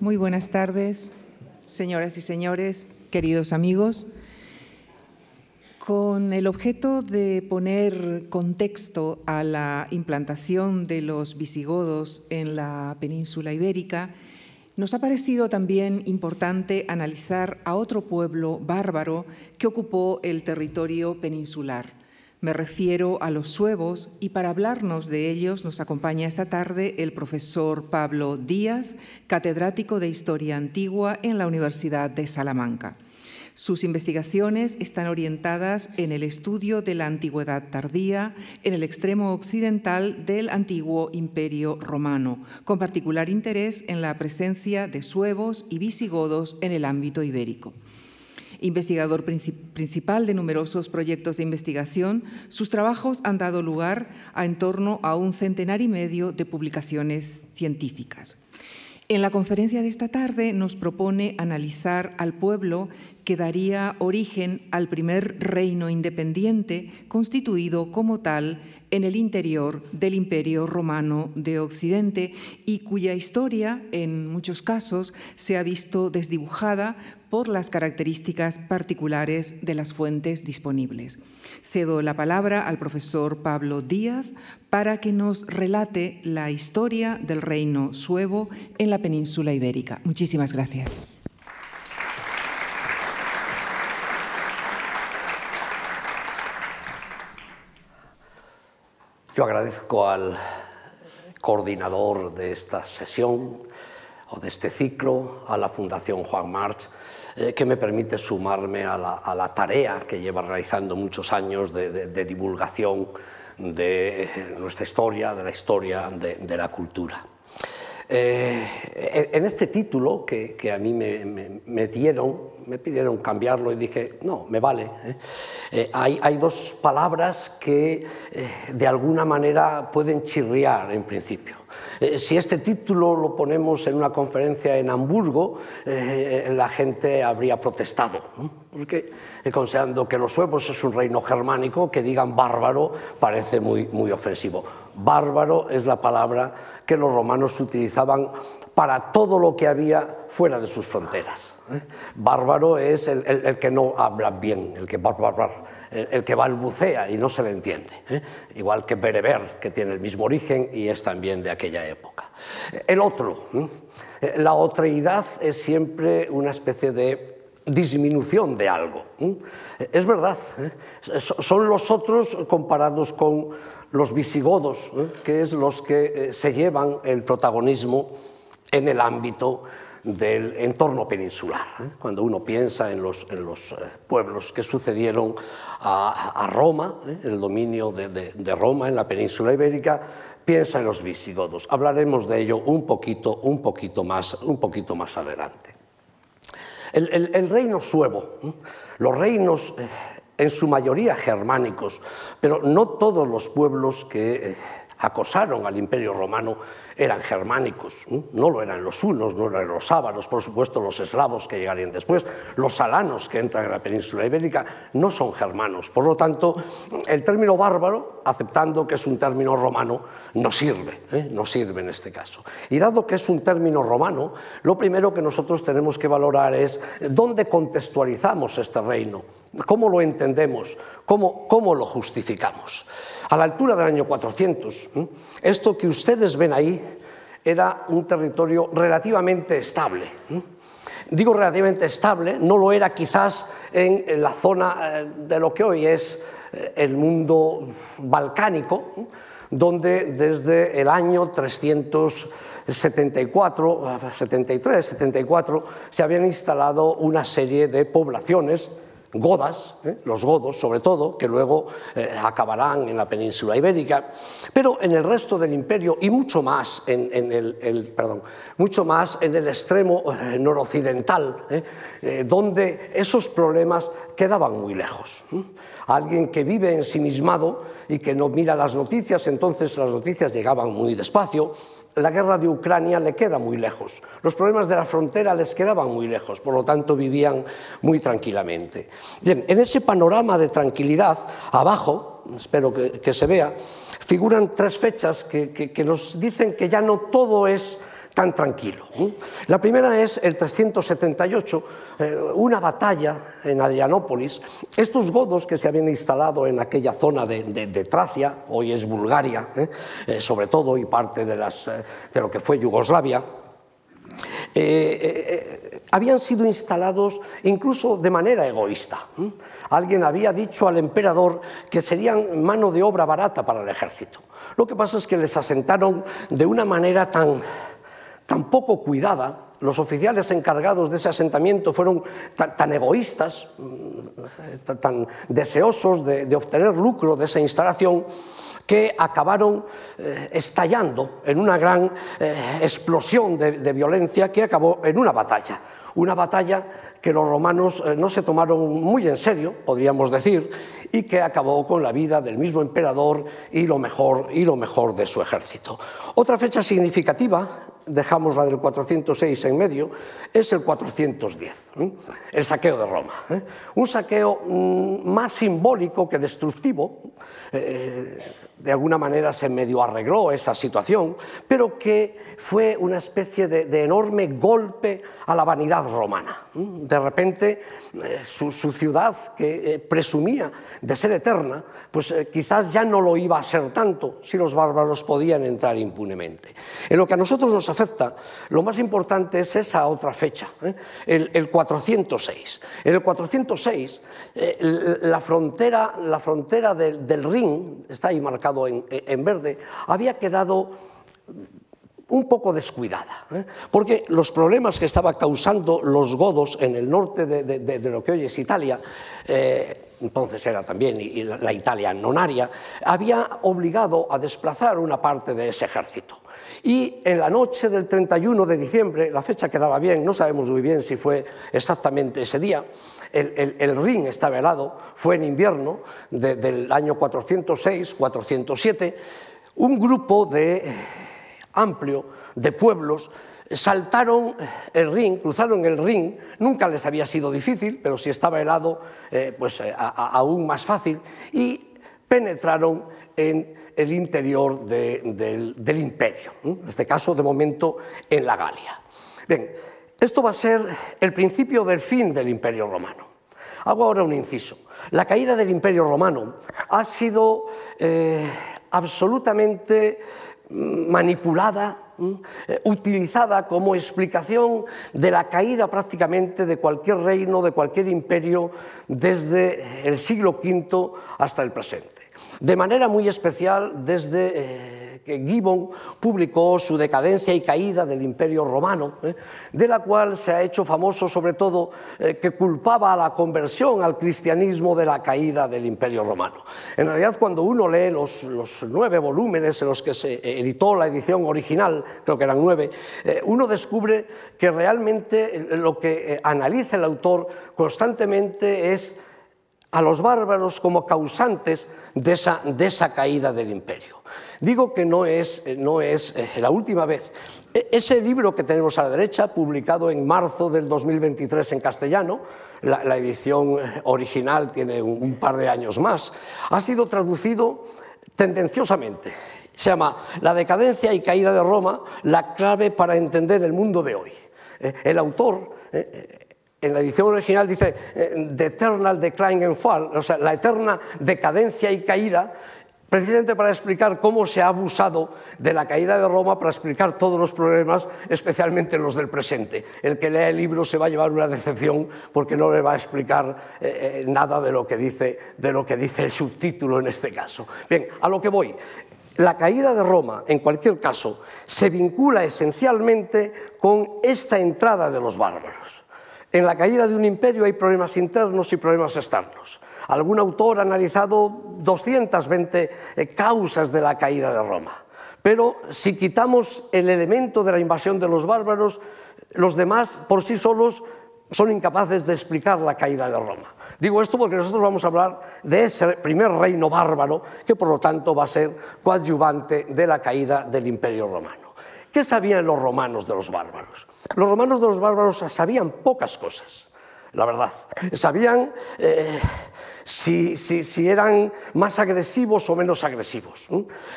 Muy buenas tardes, señoras y señores, queridos amigos. Con el objeto de poner contexto a la implantación de los visigodos en la península ibérica, nos ha parecido también importante analizar a otro pueblo bárbaro que ocupó el territorio peninsular. Me refiero a los suevos y para hablarnos de ellos nos acompaña esta tarde el profesor Pablo Díaz, catedrático de Historia Antigua en la Universidad de Salamanca. Sus investigaciones están orientadas en el estudio de la antigüedad tardía en el extremo occidental del antiguo imperio romano, con particular interés en la presencia de suevos y visigodos en el ámbito ibérico. Investigador principal de numerosos proyectos de investigación, sus trabajos han dado lugar a en torno a un centenar y medio de publicaciones científicas. En la conferencia de esta tarde nos propone analizar al pueblo que daría origen al primer reino independiente constituido como tal en el interior del Imperio Romano de Occidente y cuya historia, en muchos casos, se ha visto desdibujada por las características particulares de las fuentes disponibles. Cedo la palabra al profesor Pablo Díaz para que nos relate la historia del reino suevo en la península ibérica. Muchísimas gracias. Yo agradezco al coordinador de esta sesión o de este ciclo, a la Fundación Juan March, eh, que me permite sumarme a la, tarea que lleva realizando muchos años de, divulgación de nuestra historia, de la historia de la cultura. Eh, en este título que, a mí me, dieron, me pidieron cambiarlo y dije, no, me vale. ¿eh? Eh, hay, hay, dos palabras que de alguna manera pueden chirriar en principio. si este título lo ponemos en una conferencia en Hamburgo, la gente habría protestado, porque considerando que los suevos es un reino germánico, que digan bárbaro parece muy, muy ofensivo. Bárbaro es la palabra que los romanos utilizaban para todo lo que había fuera de sus fronteras. Bárbaro es el, que no habla bien, el que, el, que balbucea y no se le entiende. ¿eh? Igual que bereber, que tiene el mismo origen y es también de aquella época. El otro, ¿eh? la otreidad es siempre una especie de disminución de algo. Es verdad, son los otros comparados con los visigodos, ¿eh? que es los que eh, se llevan el protagonismo en el ámbito del entorno peninsular. ¿eh? Cuando uno piensa en los, pueblos que sucedieron a, Roma, el dominio de, Roma en la península ibérica, piensa en los visigodos. Hablaremos de ello un poquito, un poquito, más, un poquito más adelante. El, reino suevo, los reinos en su mayoría germánicos, pero no todos los pueblos que eh, acosaron al imperio romano eran germánicos, no lo eran los hunos, no eran los sábaros, por supuesto los eslavos que llegarían después, los alanos que entran en la península ibérica no son germanos. Por lo tanto, el término bárbaro, aceptando que es un término romano, no sirve, ¿eh? no sirve en este caso. Y dado que es un término romano, lo primero que nosotros tenemos que valorar es dónde contextualizamos este reino, cómo lo entendemos, cómo, cómo lo justificamos a la altura del año 400. Esto que ustedes ven ahí era un territorio relativamente estable. Digo relativamente estable, no lo era quizás en la zona eh, de lo que hoy es eh, el mundo balcánico, donde desde el año 374, 73, 74, se habían instalado una serie de poblaciones godas, ¿eh? los godos sobre todo, que luego eh, acabarán en la península ibérica, pero en el resto del imperio y mucho más en, el, perdón, mucho más en el extremo eh, noroccidental, donde esos problemas quedaban muy lejos. Alguien que vive ensimismado y que no mira las noticias, entonces las noticias llegaban muy despacio, la guerra de Ucrania le queda muy lejos, los problemas de la frontera les quedaban muy lejos, por lo tanto vivían muy tranquilamente. Bien, en ese panorama de tranquilidad, abajo, espero que, se vea, figuran tres fechas que, nos dicen que ya no todo es tan tranquilo. La primera es el 378, eh, una batalla en Adrianópolis. Estos godos que se habían instalado en aquella zona de, Tracia, hoy es Bulgaria, ¿eh? Eh, sobre todo, y parte de, lo que fue Yugoslavia, habían sido instalados incluso de manera egoísta. Alguien había dicho al emperador que serían mano de obra barata para el ejército. Lo que pasa es que les asentaron de una manera tan tan poco cuidada, los oficiales encargados de ese asentamiento fueron tan, egoístas, mm, tan, deseosos de, obtener lucro de esa instalación, que acabaron eh, estallando en una gran eh, explosión de, violencia que acabó en una batalla. Una batalla que los romanos eh, no se tomaron muy en serio, podríamos decir, y que acabó con la vida del mismo emperador y lo mejor, y lo mejor de su ejército. Otra fecha significativa dejamos la del 406 en medio, es el 410, el saqueo de Roma. ¿eh? Un saqueo mm, más simbólico que destructivo, de alguna manera se medio arregló esa situación, pero que fue una especie de, enorme golpe a la vanidad romana. De repente, eh, su, ciudad, que presumía de ser eterna, pues quizás ya no lo iba a ser tanto si los bárbaros podían entrar impunemente. En lo que a nosotros nos afecta, lo más importante es esa otra fecha, ¿eh? el, 406. En el 406, eh, la frontera, la frontera del, Rin, está ahí en, verde, había quedado un poco descuidada, ¿eh? porque los problemas que estaba causando los godos en el norte de, lo que hoy es Italia, entonces era también la Italia nonaria, había obligado a desplazar una parte de ese ejército. Y en la noche del 31 de diciembre, la fecha quedaba bien, no sabemos muy bien si fue exactamente ese día, el, el, Rin estaba helado, fue en invierno del año 406-407, un grupo de, eh, amplio de pueblos saltaron el Rin, cruzaron el Rin, nunca les había sido difícil, pero si estaba helado, eh, pues eh, aún más fácil, y penetraron en el interior del, imperio, en este caso de momento en la Galia. Bien, esto va a ser el principio del fin del imperio romano. Hago ahora un inciso. La caída del imperio romano ha sido eh, absolutamente mm, manipulada, mm, eh, utilizada como explicación de la caída prácticamente de cualquier reino, de cualquier imperio, desde el siglo V hasta el presente de manera muy especial desde eh, que Gibbon publicó su decadencia y caída del imperio romano, eh, de la cual se ha hecho famoso sobre todo eh, que culpaba a la conversión al cristianismo de la caída del imperio romano. En realidad cuando uno lee los, nueve volúmenes en los que se editó la edición original, creo que eran nueve, uno descubre que realmente lo que analiza el autor constantemente es a los bárbaros como causantes de esa, caída del imperio. Digo que no es, es eh, la última vez. E, ese libro que tenemos a la derecha, publicado en marzo del 2023 en castellano, la, edición original tiene un, par de años más, ha sido traducido tendenciosamente. Se llama La decadencia y caída de Roma, la clave para entender el mundo de hoy. Eh, el autor eh, en la edición original dice eh, The Eternal Decline and Fall, o sea, la eterna decadencia y caída, precisamente para explicar cómo se ha abusado de la caída de Roma para explicar todos los problemas, especialmente los del presente. El que lea el libro se va a llevar una decepción porque no le va a explicar eh, eh, nada de lo, que dice, de lo que dice el subtítulo en este caso. Bien, a lo que voy. La caída de Roma, en cualquier caso, se vincula esencialmente con esta entrada de los bárbaros. En la caída de un imperio hay problemas internos y problemas externos. Algún autor ha analizado 220 eh, causas de la caída de Roma. Pero si quitamos el elemento de la invasión de los bárbaros, los demás por sí solos son incapaces de explicar la caída de Roma. Digo esto porque nosotros vamos a hablar de ese primer reino bárbaro que por lo tanto va a ser coadyuvante de la caída del imperio romano. ¿Qué sabían los romanos de los bárbaros? Los romanos de los bárbaros sabían pocas cosas, la verdad. Sabían eh, si, eran más agresivos o menos agresivos.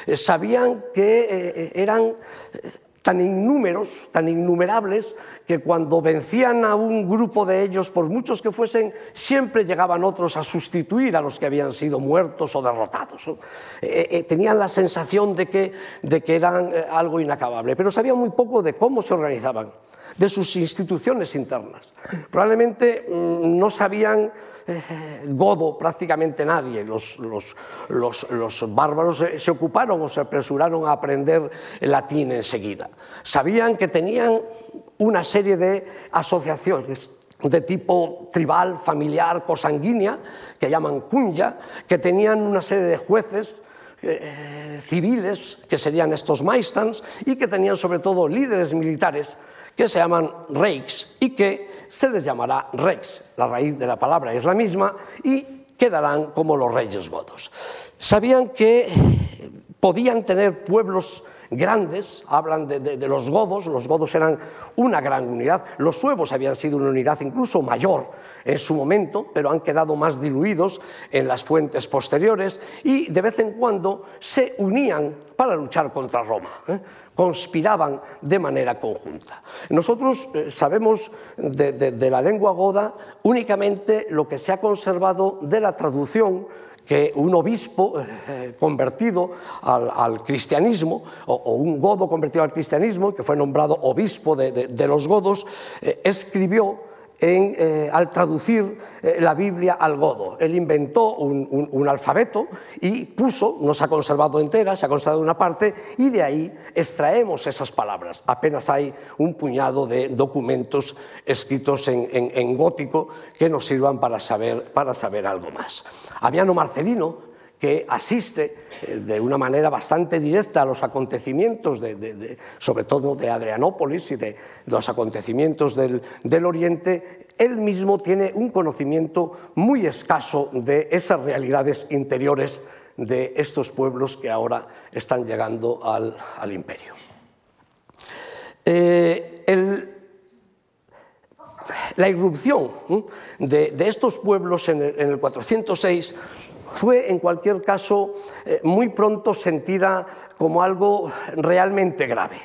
Eh, sabían que eh, eran tan innúmeros, tan innumerables, que cuando vencían a un grupo de ellos, por muchos que fuesen, siempre llegaban otros a sustituir a los que habían sido muertos o derrotados. Eh, eh, tenían la sensación de que, de que eran eh, algo inacabable, pero sabían muy poco de cómo se organizaban, de sus instituciones internas. Probablemente mm, no sabían godo prácticamente nadie. Los, bárbaros se, ocuparon o se apresuraron a aprender latín enseguida. Sabían que tenían una serie de asociaciones de tipo tribal, familiar, cosanguínea, que llaman cunya, que tenían una serie de jueces eh, civiles, que serían estos maestans, y que tenían sobre todo líderes militares, que se llaman reiks, y que se les llamará rex. La raíz de la palabra es la misma y quedarán como los reyes godos. Sabían que podían tener pueblos grandes, hablan de, los godos, los godos eran una gran unidad, los suevos habían sido una unidad incluso mayor en su momento, pero han quedado más diluidos en las fuentes posteriores y de vez en cuando se unían para luchar contra Roma. ¿eh? Conspiraban de manera conjunta. Nosotros eh, sabemos de, la lengua goda únicamente lo que se ha conservado de la traducción que un obispo eh, convertido al, cristianismo, o, un godo convertido al cristianismo, que fue nombrado obispo de, los godos, eh, escribió eh, al traducir eh, la Biblia al godo. Él inventó un, alfabeto y puso, no se ha conservado entera, se ha conservado una parte, y de ahí extraemos esas palabras. Apenas hay un puñado de documentos escritos en, gótico que nos sirvan para saber, para saber algo más. Marcelino, que asiste eh, de una manera bastante directa a los acontecimientos, sobre todo de Adrianópolis y de los acontecimientos del, Oriente, él mismo tiene un conocimiento muy escaso de esas realidades interiores de estos pueblos que ahora están llegando al, imperio. Eh, la irrupción de, estos pueblos en el, en el 406 fue en cualquier caso eh, muy pronto sentida como algo realmente grave.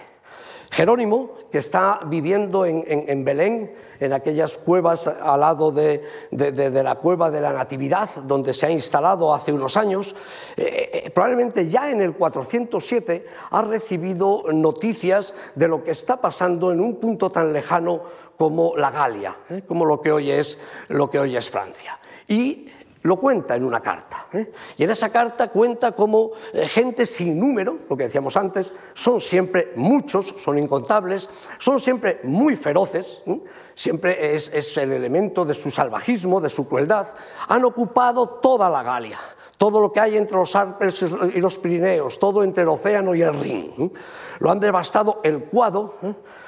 Jerónimo, que está viviendo en, Belén, en aquellas cuevas al lado de, la cueva de la Natividad, donde se ha instalado hace unos años, eh, eh, probablemente ya en el 407 ha recibido noticias de lo que está pasando en un punto tan lejano como la Galia, como lo que hoy es, lo que hoy es Francia. Y lo cuenta en una carta. ¿eh? Y en esa carta cuenta cómo eh, gente sin número, lo que decíamos antes, son siempre muchos, son incontables, son siempre muy feroces, ¿eh? siempre es, el elemento de su salvajismo, de su crueldad, han ocupado toda la Galia, todo lo que hay entre los Alpes y los Pirineos, todo entre el océano y el Rin. Lo han devastado el Cuado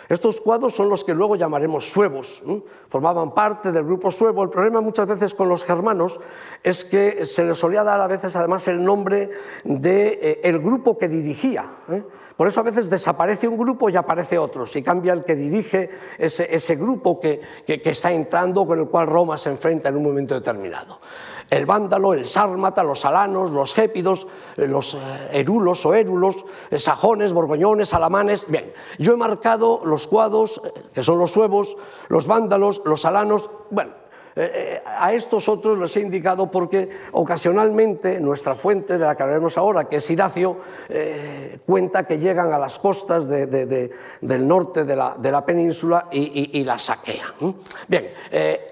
estos cuadros son los que luego llamaremos suevos, formaban parte del grupo suevo. El problema muchas veces con los germanos es que se les solía dar a veces además el nombre del de, eh, grupo que dirigía. ¿eh? Por eso a veces desaparece un grupo y aparece otro, si cambia el que dirige ese, grupo que, está entrando con el cual Roma se enfrenta en un momento determinado el vándalo, el sármata, los alanos, los gépidos, eh, los eh, erulos o érulos, eh, sajones, borgoñones, alamanes. Bien, yo he marcado los cuados, que son los suevos, los vándalos, los alanos. Bueno, a estos otros les he indicado porque ocasionalmente nuestra fuente, de la que hablaremos ahora, que es Idacio, cuenta que llegan a las costas del norte de la, península y, y, la saquean. Bien,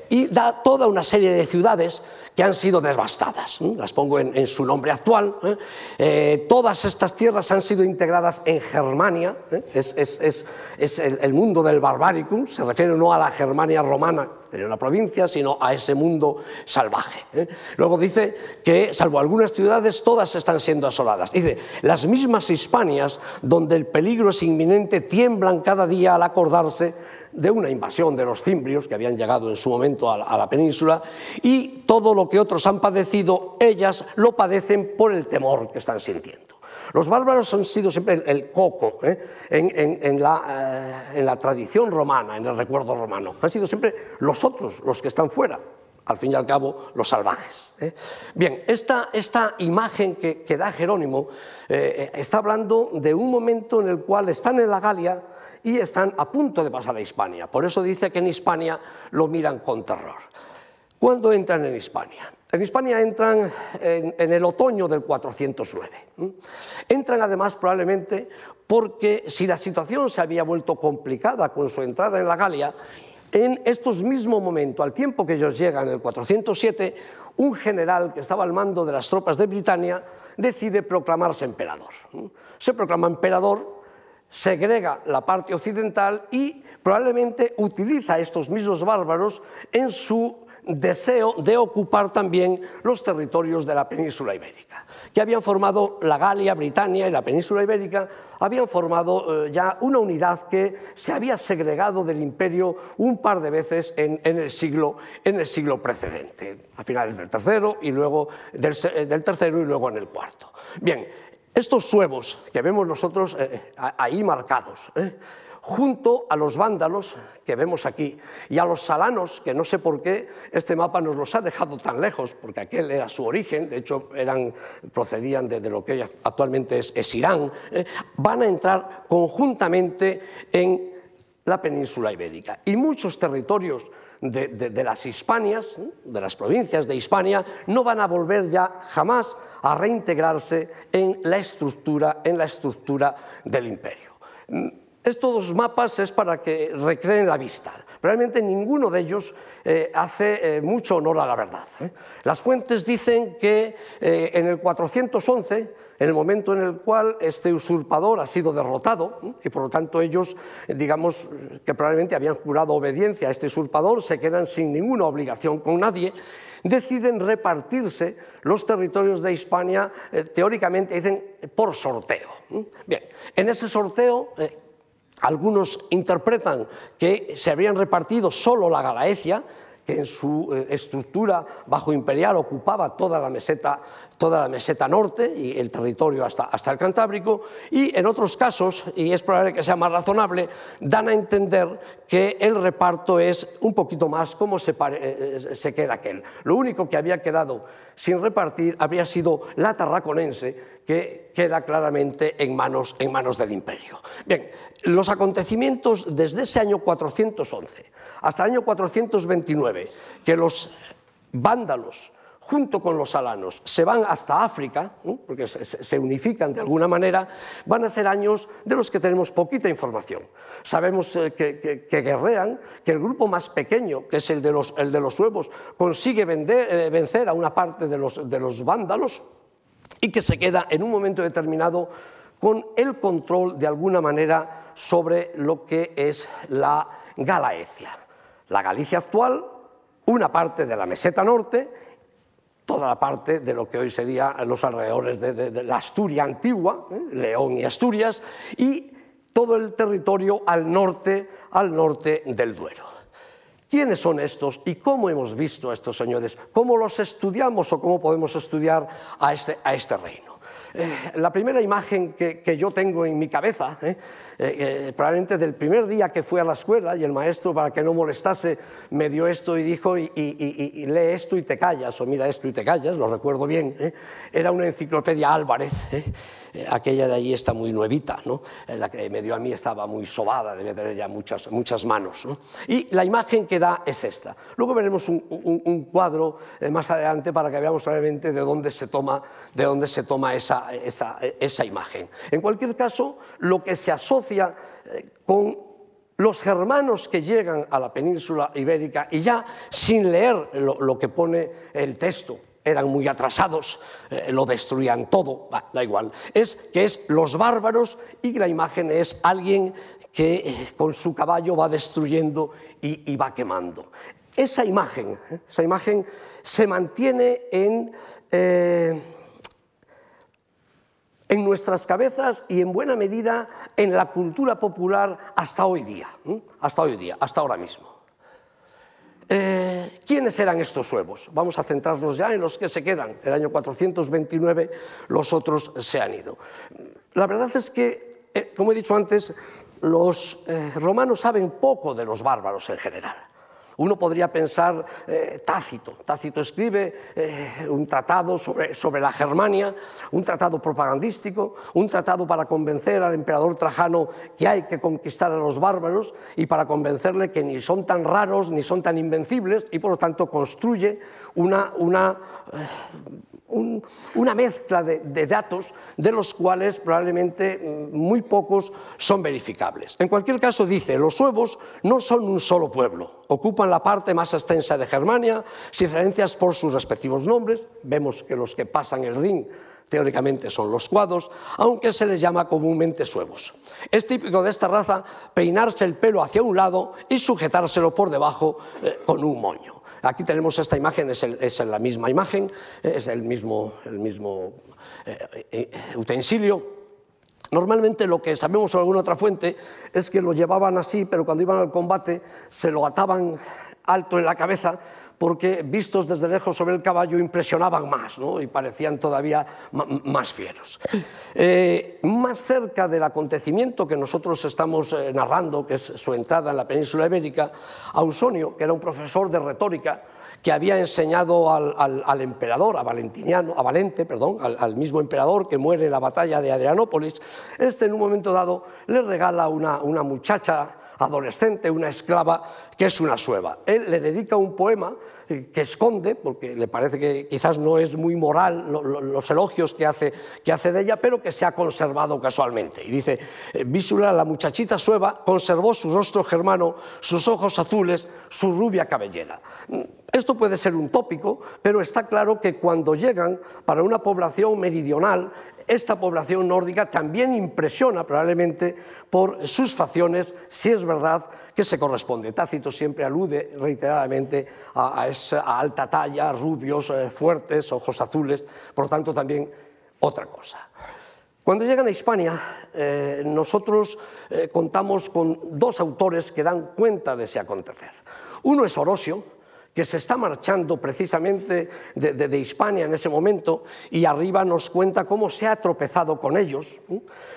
y da toda una serie de ciudades que han sido devastadas. Las pongo en, su nombre actual. ¿eh? Eh, todas estas tierras han sido integradas en Germania, ¿eh? es, el, mundo del barbaricum, se refiere no a la Germania romana, sería una provincia, sino a ese mundo salvaje. Luego dice que, salvo algunas ciudades, todas están siendo asoladas. Dice, las mismas Hispanias, donde el peligro es inminente, tiemblan cada día al acordarse de una invasión de los cimbrios que habían llegado en su momento a la, península y todo lo que otros han padecido, ellas lo padecen por el temor que están sintiendo. Los bárbaros han sido siempre el, coco ¿eh? en, la, eh, en la tradición romana, en el recuerdo romano. Han sido siempre los otros los que están fuera al fin y al cabo, los salvajes. ¿eh? Bien, esta, esta, imagen que, que da Jerónimo está hablando de un momento en el cual están en la Galia y están a punto de pasar a Hispania. Por eso dice que en Hispania lo miran con terror. ¿Cuándo entran en Hispania? En Hispania entran en, el otoño del 409. Entran además probablemente porque si la situación se había vuelto complicada con su entrada en la Galia, en estos mismos momentos, al tiempo que ellos llegan, en el 407, un general que estaba al mando de las tropas de Britania decide proclamarse emperador. Se proclama emperador, segrega la parte occidental y probablemente utiliza a estos mismos bárbaros en su deseo de ocupar también los territorios de la península ibérica, que habían formado la Galia, Britania y la península ibérica, habían formado eh, ya una unidad que se había segregado del imperio un par de veces en, el, siglo, en el siglo precedente, a finales del tercero y luego del, del tercero y luego en el cuarto. Bien, estos suevos que vemos nosotros eh, ahí marcados, eh, junto a los vándalos que vemos aquí y a los salanos, que no sé por qué este mapa nos los ha dejado tan lejos, porque aquel era su origen, de hecho eran, procedían de, lo que actualmente es, Irán, eh, van a entrar conjuntamente en la península ibérica. Y muchos territorios de, las Hispanias, de las provincias de Hispania, no van a volver ya jamás a reintegrarse en la estructura, en la estructura del imperio. Estos dos mapas es para que recreen la vista. Realmente ninguno de ellos eh, hace eh, mucho honor a la verdad. ¿eh? Las fuentes dicen que en el 411, en el momento en el cual este usurpador ha sido derrotado, y por lo tanto ellos, digamos, que probablemente habían jurado obediencia a este usurpador, se quedan sin ninguna obligación con nadie, deciden repartirse los territorios de Hispania, eh, teóricamente dicen, por sorteo. Bien, en ese sorteo eh, algunos interpretan que se habrían repartido solo la Galaecia, que en su eh, estructura bajo imperial ocupaba toda la meseta, toda la meseta norte y el territorio hasta, hasta el Cantábrico, y en otros casos, y es probable que sea más razonable, dan a entender que el reparto es un poquito más como se, pare, eh, se queda aquel. Lo único que había quedado sin repartir habría sido la tarraconense, que queda claramente en manos, en manos del imperio. Bien, los acontecimientos desde ese año 411 hasta el año 429, que los vándalos junto con los alanos se van hasta África, porque se unifican de alguna manera, van a ser años de los que tenemos poquita información. Sabemos eh, que, que, que guerrean, que el grupo más pequeño, que es el de los, el de los suevos, consigue eh, vencer a una parte de los, de los vándalos y que se queda en un momento determinado con el control de alguna manera sobre lo que es la Galaecia la Galicia actual, una parte de la meseta norte, toda la parte de lo que hoy sería los alrededores de, la Asturia antigua, ¿eh? León y Asturias, y todo el territorio al norte, al norte del Duero. ¿Quiénes son estos y cómo hemos visto a estos señores? ¿Cómo los estudiamos o cómo podemos estudiar a este, a este reino? Eh, la primera imagen que, yo tengo en mi cabeza, eh, eh, probablemente del primer día que fui a la escuela y el maestro, para que no molestase, me dio esto y dijo, y, lee esto y te callas, o mira esto y te callas, lo recuerdo bien, era una enciclopedia Álvarez. Aquella de allí está muy nuevita, ¿no? la que me dio a mí estaba muy sobada, debe tener ya muchas, muchas manos. ¿no? Y la imagen que da es esta. Luego veremos un, un, un cuadro eh, más adelante para que veamos realmente de dónde se toma, de dónde se toma esa, esa, esa imagen. En cualquier caso, lo que se asocia eh, con los germanos que llegan a la península ibérica y ya sin leer lo, lo que pone el texto, eran muy atrasados, eh, lo destruían todo, da igual. Es que es los bárbaros y la imagen es alguien que eh, con su caballo va destruyendo y, va quemando. Esa imagen, esa imagen se mantiene en, eh, en nuestras cabezas y en buena medida en la cultura popular hasta hoy día, hasta hoy día, hasta ahora mismo. Eh, ¿Quiénes eran estos suevos? Vamos a centrarnos ya en los que se quedan. El año 429 los otros se han ido. La verdad es que, eh, como he dicho antes, los eh, romanos saben poco de los bárbaros en general. Uno podría pensar eh, Tácito. Tácito escribe eh, un tratado sobre, sobre, la Germania, un tratado propagandístico, un tratado para convencer al emperador Trajano que hay que conquistar a los bárbaros y para convencerle que ni son tan raros ni son tan invencibles y por lo tanto construye una, una eh, una mezcla de, datos de los cuales probablemente mm, muy pocos son verificables. En cualquier caso, dice, los suevos no son un solo pueblo, ocupan la parte más extensa de Germania, sin diferencias por sus respectivos nombres, vemos que los que pasan el Rin teóricamente son los cuadros, aunque se les llama comúnmente suevos. Es típico de esta raza peinarse el pelo hacia un lado y sujetárselo por debajo eh, con un moño. Aquí tenemos esta imagen, es, la misma imagen, es el mismo, eh, eh, utensilio. Normalmente lo que sabemos en alguna otra fuente es que lo llevaban así, pero cuando iban al combate se lo ataban alto en la cabeza porque vistos desde lejos sobre el caballo impresionaban más ¿no? y parecían todavía más fieros. Eh, más cerca del acontecimiento que nosotros estamos eh, narrando, que es su entrada en la península ibérica, Ausonio, que era un profesor de retórica, que había enseñado al, emperador, a Valentiniano, a Valente, perdón, al, mismo emperador que muere en la batalla de Adrianópolis, este en un momento dado le regala una, una muchacha adolescente, una esclava, que es una sueva. Él le dedica un poema que esconde, porque le parece que quizás no es muy moral los elogios que hace, que hace de ella, pero que se ha conservado casualmente. Y dice, eh, Vísula, la muchachita sueva, conservó su rostro germano, sus ojos azules, su rubia cabellera. Mm, esto puede ser un tópico, pero está claro que cuando llegan para una población meridional, esta población nórdica también impresiona probablemente por sus facciones, si es verdad que se corresponde. Tácito siempre alude reiteradamente a, esa alta talla, rubios, eh, fuertes, ojos azules, por tanto también otra cosa. Cuando llegan a Hispania, eh, nosotros eh, contamos con dos autores que dan cuenta de ese acontecer. Uno es Orosio, que se está marchando precisamente de, Hispania en ese momento y arriba nos cuenta cómo se ha tropezado con ellos.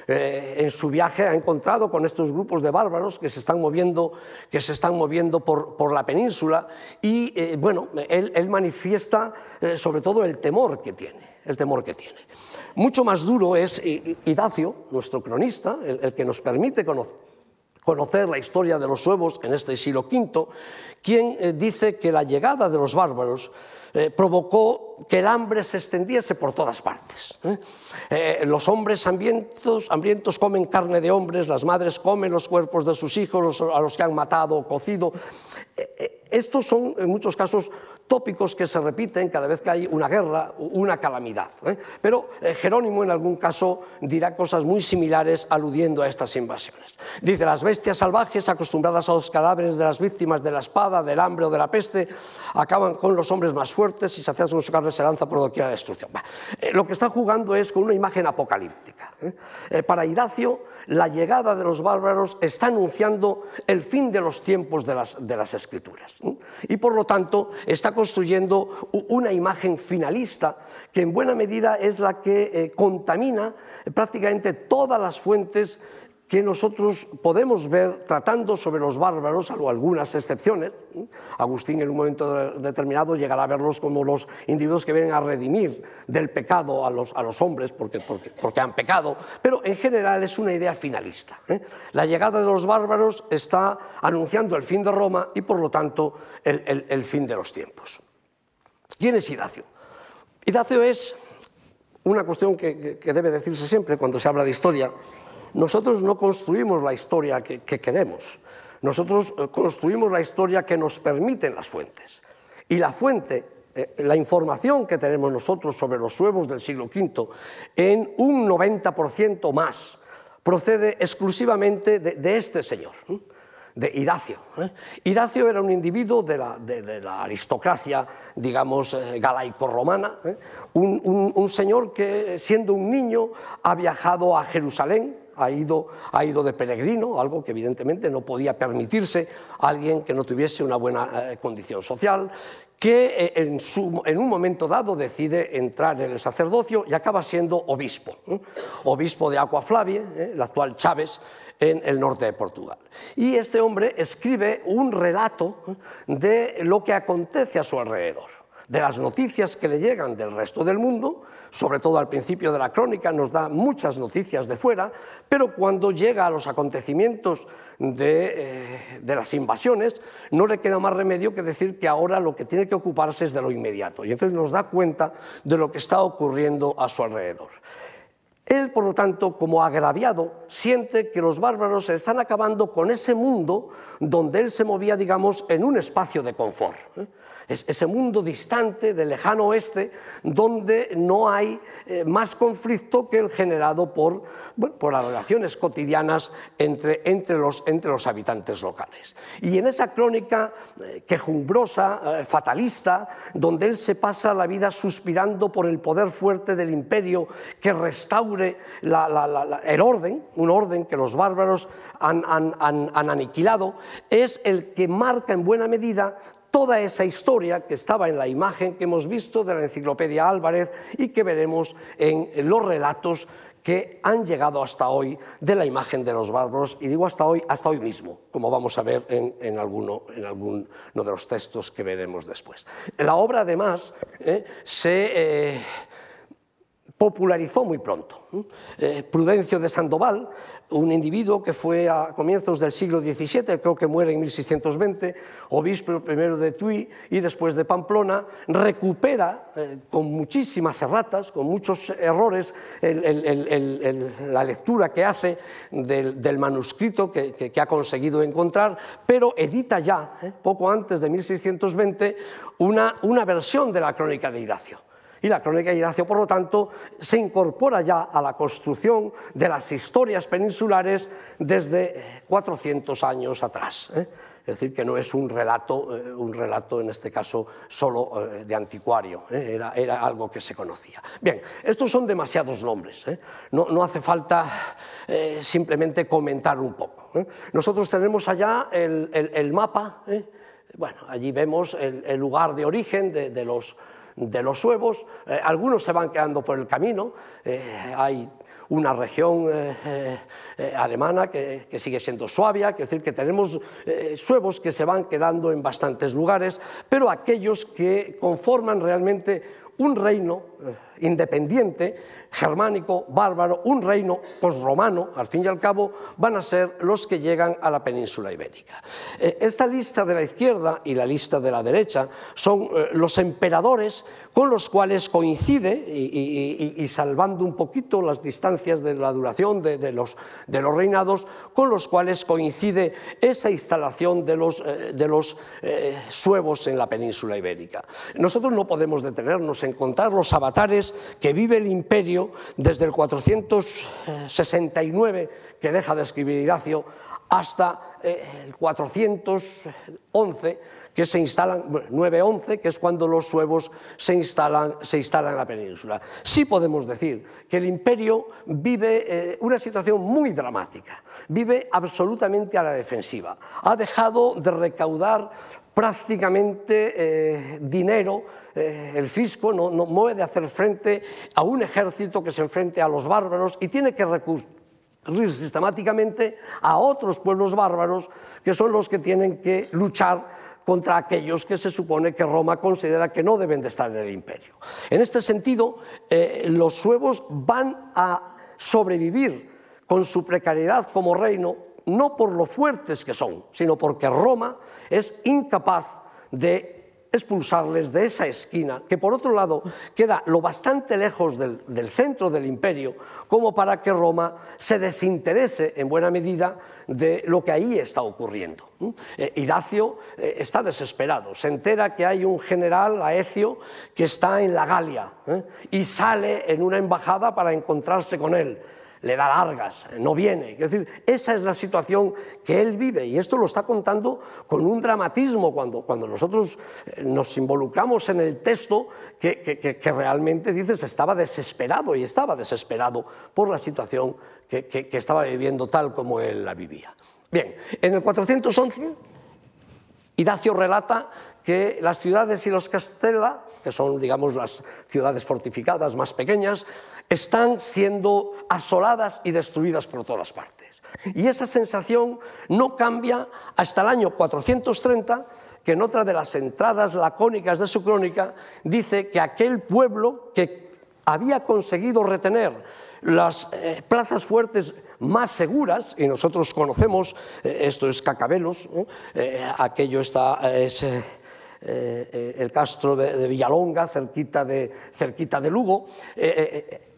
Eh, en su viaje ha encontrado con estos grupos de bárbaros que se están moviendo, que se están moviendo por, la península y eh, bueno, él, manifiesta eh, sobre todo el temor que tiene, el temor que tiene. Mucho más duro es Idacio, nuestro cronista, el que nos permite conocer conocer la historia de los suevos en este siglo V, quien eh, dice que la llegada de los bárbaros eh, provocó que el hambre se extendiese por todas partes. ¿eh? los hombres hambrientos, hambrientos, comen carne de hombres, las madres comen los cuerpos de sus hijos a los que han matado o cocido. estos son, en muchos casos, tópicos que se repiten cada vez que hay una guerra, una calamidad. ¿eh? Pero eh, Jerónimo en algún caso dirá cosas muy similares aludiendo a estas invasiones. Dice, las bestias salvajes acostumbradas a los cadáveres de las víctimas de la espada, del hambre o de la peste, acaban con los hombres más fuertes y saciados con su carne se lanza por doquier la destrucción. Eh, lo que está jugando es con una imagen apocalíptica. para Idacio, la llegada de los bárbaros está anunciando el fin de los tiempos de las, de las escrituras. Y por lo tanto está construyendo una imagen finalista que en buena medida es la que eh, contamina prácticamente todas las fuentes que nosotros podemos ver tratando sobre los bárbaros, salvo algunas excepciones. Agustín en un momento determinado llegará a verlos como los individuos que vienen a redimir del pecado a los, a los hombres porque, porque, porque, han pecado, pero en general es una idea finalista. ¿eh? La llegada de los bárbaros está anunciando el fin de Roma y por lo tanto el, el fin de los tiempos. ¿Quién es Idacio? Idacio es una cuestión que, que debe decirse siempre cuando se habla de historia nosotros no construimos la historia que, queremos, nosotros eh, construimos la historia que nos permiten las fuentes. Y la fuente, eh, la información que tenemos nosotros sobre los suevos del siglo V, en un 90% más, procede exclusivamente de, este señor de Idacio. ¿eh? Idacio era un individuo de la, aristocracia, digamos, galaico-romana, un, un, señor que, siendo un niño, ha viajado a Jerusalén, ha ido, ha ido de peregrino, algo que evidentemente no podía permitirse a alguien que no tuviese una buena eh, condición social, que eh, en, un momento dado decide entrar en el sacerdocio y acaba siendo obispo. Obispo de Aqua Flavia, eh, el actual Chávez, en el norte de Portugal. Y este hombre escribe un relato de lo que acontece a su alrededor de las noticias que le llegan del resto del mundo, sobre todo al principio de la crónica nos da muchas noticias de fuera, pero cuando llega a los acontecimientos de, de, las invasiones, no le queda más remedio que decir que ahora lo que tiene que ocuparse es de lo inmediato. Y entonces nos da cuenta de lo que está ocurriendo a su alrededor. Él, por lo tanto, como agraviado, siente que los bárbaros se están acabando con ese mundo donde él se movía, digamos, en un espacio de confort. Es ese mundo distante del lejano oeste donde no hay eh, más conflicto que el generado por, por las relaciones cotidianas entre, entre, los, entre los habitantes locales. Y en esa crónica eh, quejumbrosa, eh, fatalista, donde él se pasa la vida suspirando por el poder fuerte del imperio que restaure el orden, un orden que los bárbaros han, han aniquilado, es el que marca en buena medida toda esa historia que estaba en la imagen que hemos visto de la enciclopedia Álvarez y que veremos en los relatos que han llegado hasta hoy de la imagen de los bárbaros, y digo hasta hoy, hasta hoy mismo, como vamos a ver en, alguno, de los textos que veremos después. La obra, además, eh, se eh, popularizó muy pronto. Eh, Prudencio de Sandoval un individuo que fue a comienzos del siglo XVII, creo que muere en 1620, obispo primero de Tui y después de Pamplona, recupera eh, con muchísimas erratas, con muchos errores, la lectura que hace del, manuscrito que, ha conseguido encontrar, pero edita ya, eh, poco antes de 1620, una, una versión de la crónica de Iracio. Y la crónica de Ignacio, por lo tanto, se incorpora ya a la construcción de las historias peninsulares desde 400 años atrás. ¿eh? Es decir, que no es un relato, eh, un relato en este caso solo eh, de anticuario, era, algo que se conocía. Bien, estos son demasiados nombres, no, hace falta simplemente comentar un poco. Nosotros tenemos allá el, mapa, bueno, allí vemos el, lugar de origen de los de los suevos. Eh, algunos se van quedando por el camino. Eh, hay una región eh, alemana que, sigue siendo Suabia, es decir, que tenemos suevos que se van quedando en bastantes lugares, pero aquellos que conforman realmente un reino independiente, germánico, bárbaro, un reino posromano, al fin y al cabo, van a ser los que llegan a la península ibérica. Eh, esta lista de la izquierda y la lista de la derecha son eh, los emperadores con los cuales coincide, y, salvando un poquito las distancias de la duración de, los, reinados, con los cuales coincide esa instalación de los, eh, de suevos en la península ibérica. Nosotros no podemos detenernos en contar los avatares que vive el imperio desde el 469, que deja de escribir Ignacio, hasta eh, el 411, que se instalan, 911, que es cuando los suevos se instalan, se instalan en la península. Sí podemos decir que el imperio vive eh, una situación muy dramática, vive absolutamente a la defensiva. Ha dejado de recaudar prácticamente eh, dinero eh, el fisco no, no puede hacer frente a un ejército que se enfrente a los bárbaros y tiene que recurrir sistemáticamente a otros pueblos bárbaros que son los que tienen que luchar contra aquellos que se supone que Roma considera que no deben de estar en el imperio. En este sentido, eh, los suevos van a sobrevivir con su precariedad como reino, no por lo fuertes que son, sino porque Roma es incapaz de expulsarles de esa esquina, que por otro lado queda lo bastante lejos del, centro del imperio, como para que Roma se desinterese en buena medida de lo que ahí está ocurriendo. Eh, Iracio eh, está desesperado, se entera que hay un general, Aecio, que está en la Galia ¿eh? y sale en una embajada para encontrarse con él le da largas, no viene. Es decir, esa es la situación que él vive y esto lo está contando con un dramatismo cuando, cuando nosotros eh, nos involucramos en el texto que, que, realmente dices estaba desesperado y estaba desesperado por la situación que, estaba viviendo tal como él la vivía. Bien, en el 411 Idacio relata que las ciudades y los castella, que son digamos las ciudades fortificadas más pequeñas, están siendo asoladas y destruidas por todas partes. Y esa sensación no cambia hasta el año 430, que en otra de las entradas lacónicas de su crónica dice que aquel pueblo que había conseguido retener las eh, plazas fuertes más seguras, y nosotros conocemos, eh, esto es Cacabelos, eh, aquello está, es el castro de, Villalonga, cerquita de, cerquita de Lugo,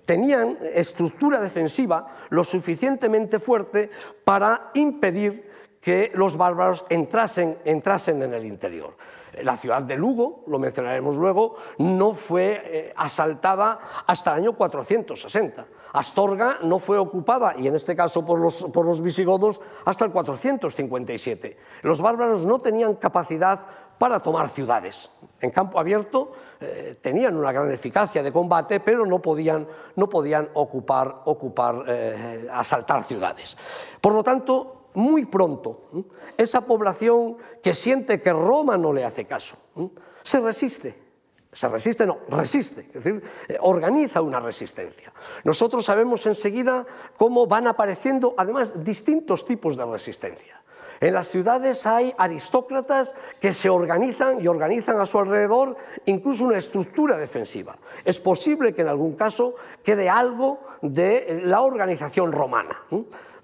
tenían estructura defensiva lo suficientemente fuerte para impedir que los bárbaros entrasen, entrasen en el interior. La ciudad de Lugo, lo mencionaremos luego, no fue eh, asaltada hasta el año 460. Astorga no fue ocupada, y en este caso por los, por los visigodos, hasta el 457. Los bárbaros no tenían capacidad para tomar ciudades. En campo abierto eh, tenían una gran eficacia de combate, pero no podían, no podían ocupar, ocupar eh, asaltar ciudades. Por lo tanto, muy pronto. Esa población que siente que Roma no le hace caso, se resiste. Se resiste, no, resiste, es decir, eh, organiza una resistencia. Nosotros sabemos enseguida cómo van apareciendo, además, distintos tipos de resistencia. En las ciudades hay aristócratas que se organizan y organizan a su alrededor incluso una estructura defensiva. Es posible que en algún caso quede algo de la organización romana.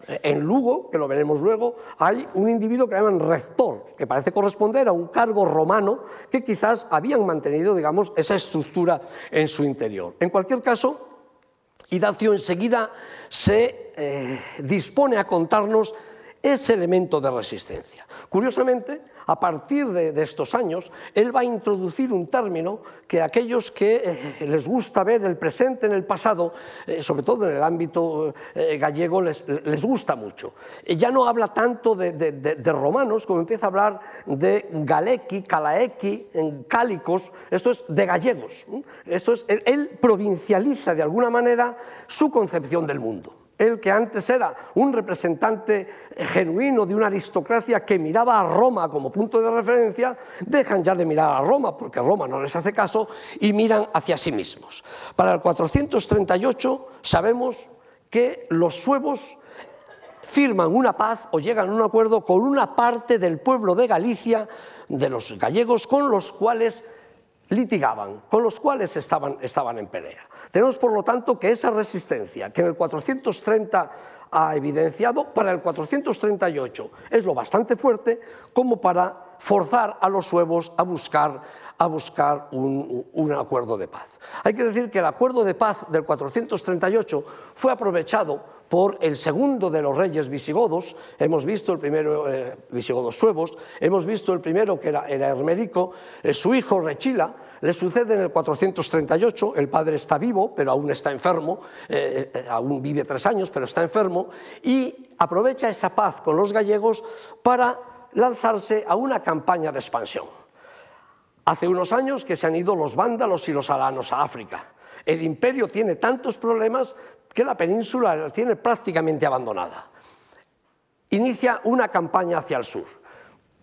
En Lugo, que lo veremos luego, hay un individuo que llaman rector, que parece corresponder a un cargo romano que quizás habían mantenido, digamos, esa estructura en su interior. En cualquier caso, Idacio enseguida se eh, dispone a contarnos ese elemento de resistencia. Curiosamente, a partir de, estos años, él va a introducir un término que aquellos que eh, les gusta ver el presente en el pasado, eh, sobre todo en el ámbito eh, gallego, les, gusta mucho. ya no habla tanto de, romanos como empieza a hablar de galequi, calaequi, en cálicos, esto es de gallegos. Esto es, él provincializa de alguna manera su concepción del mundo. Él que antes era un representante genuino de una aristocracia que miraba a Roma como punto de referencia, dejan ya de mirar a Roma porque Roma no les hace caso y miran hacia sí mismos. Para el 438 sabemos que los suevos firman una paz o llegan a un acuerdo con una parte del pueblo de Galicia, de los gallegos, con los cuales litigaban, con los cuales estaban, estaban en pelea. Tenemos, por lo tanto, que esa resistencia que en el 430 ha evidenciado, para el 438 es lo bastante fuerte como para forzar a los suevos a buscar, a buscar un, acuerdo de paz. Hay que decir que el acuerdo de paz del 438 fue aprovechado por el segundo de los reyes visigodos, hemos visto el primero, eh, visigodos suevos, hemos visto el primero que era, era eh, su hijo Rechila, le sucede en el 438, el padre está vivo, pero aún está enfermo, eh, aún vive tres años, pero está enfermo, y aprovecha esa paz con los gallegos para lanzarse a una campaña de expansión. Hace unos años que se han ido los vándalos y los alanos a África. El imperio tiene tantos problemas que la península la tiene prácticamente abandonada. Inicia una campaña hacia el sur.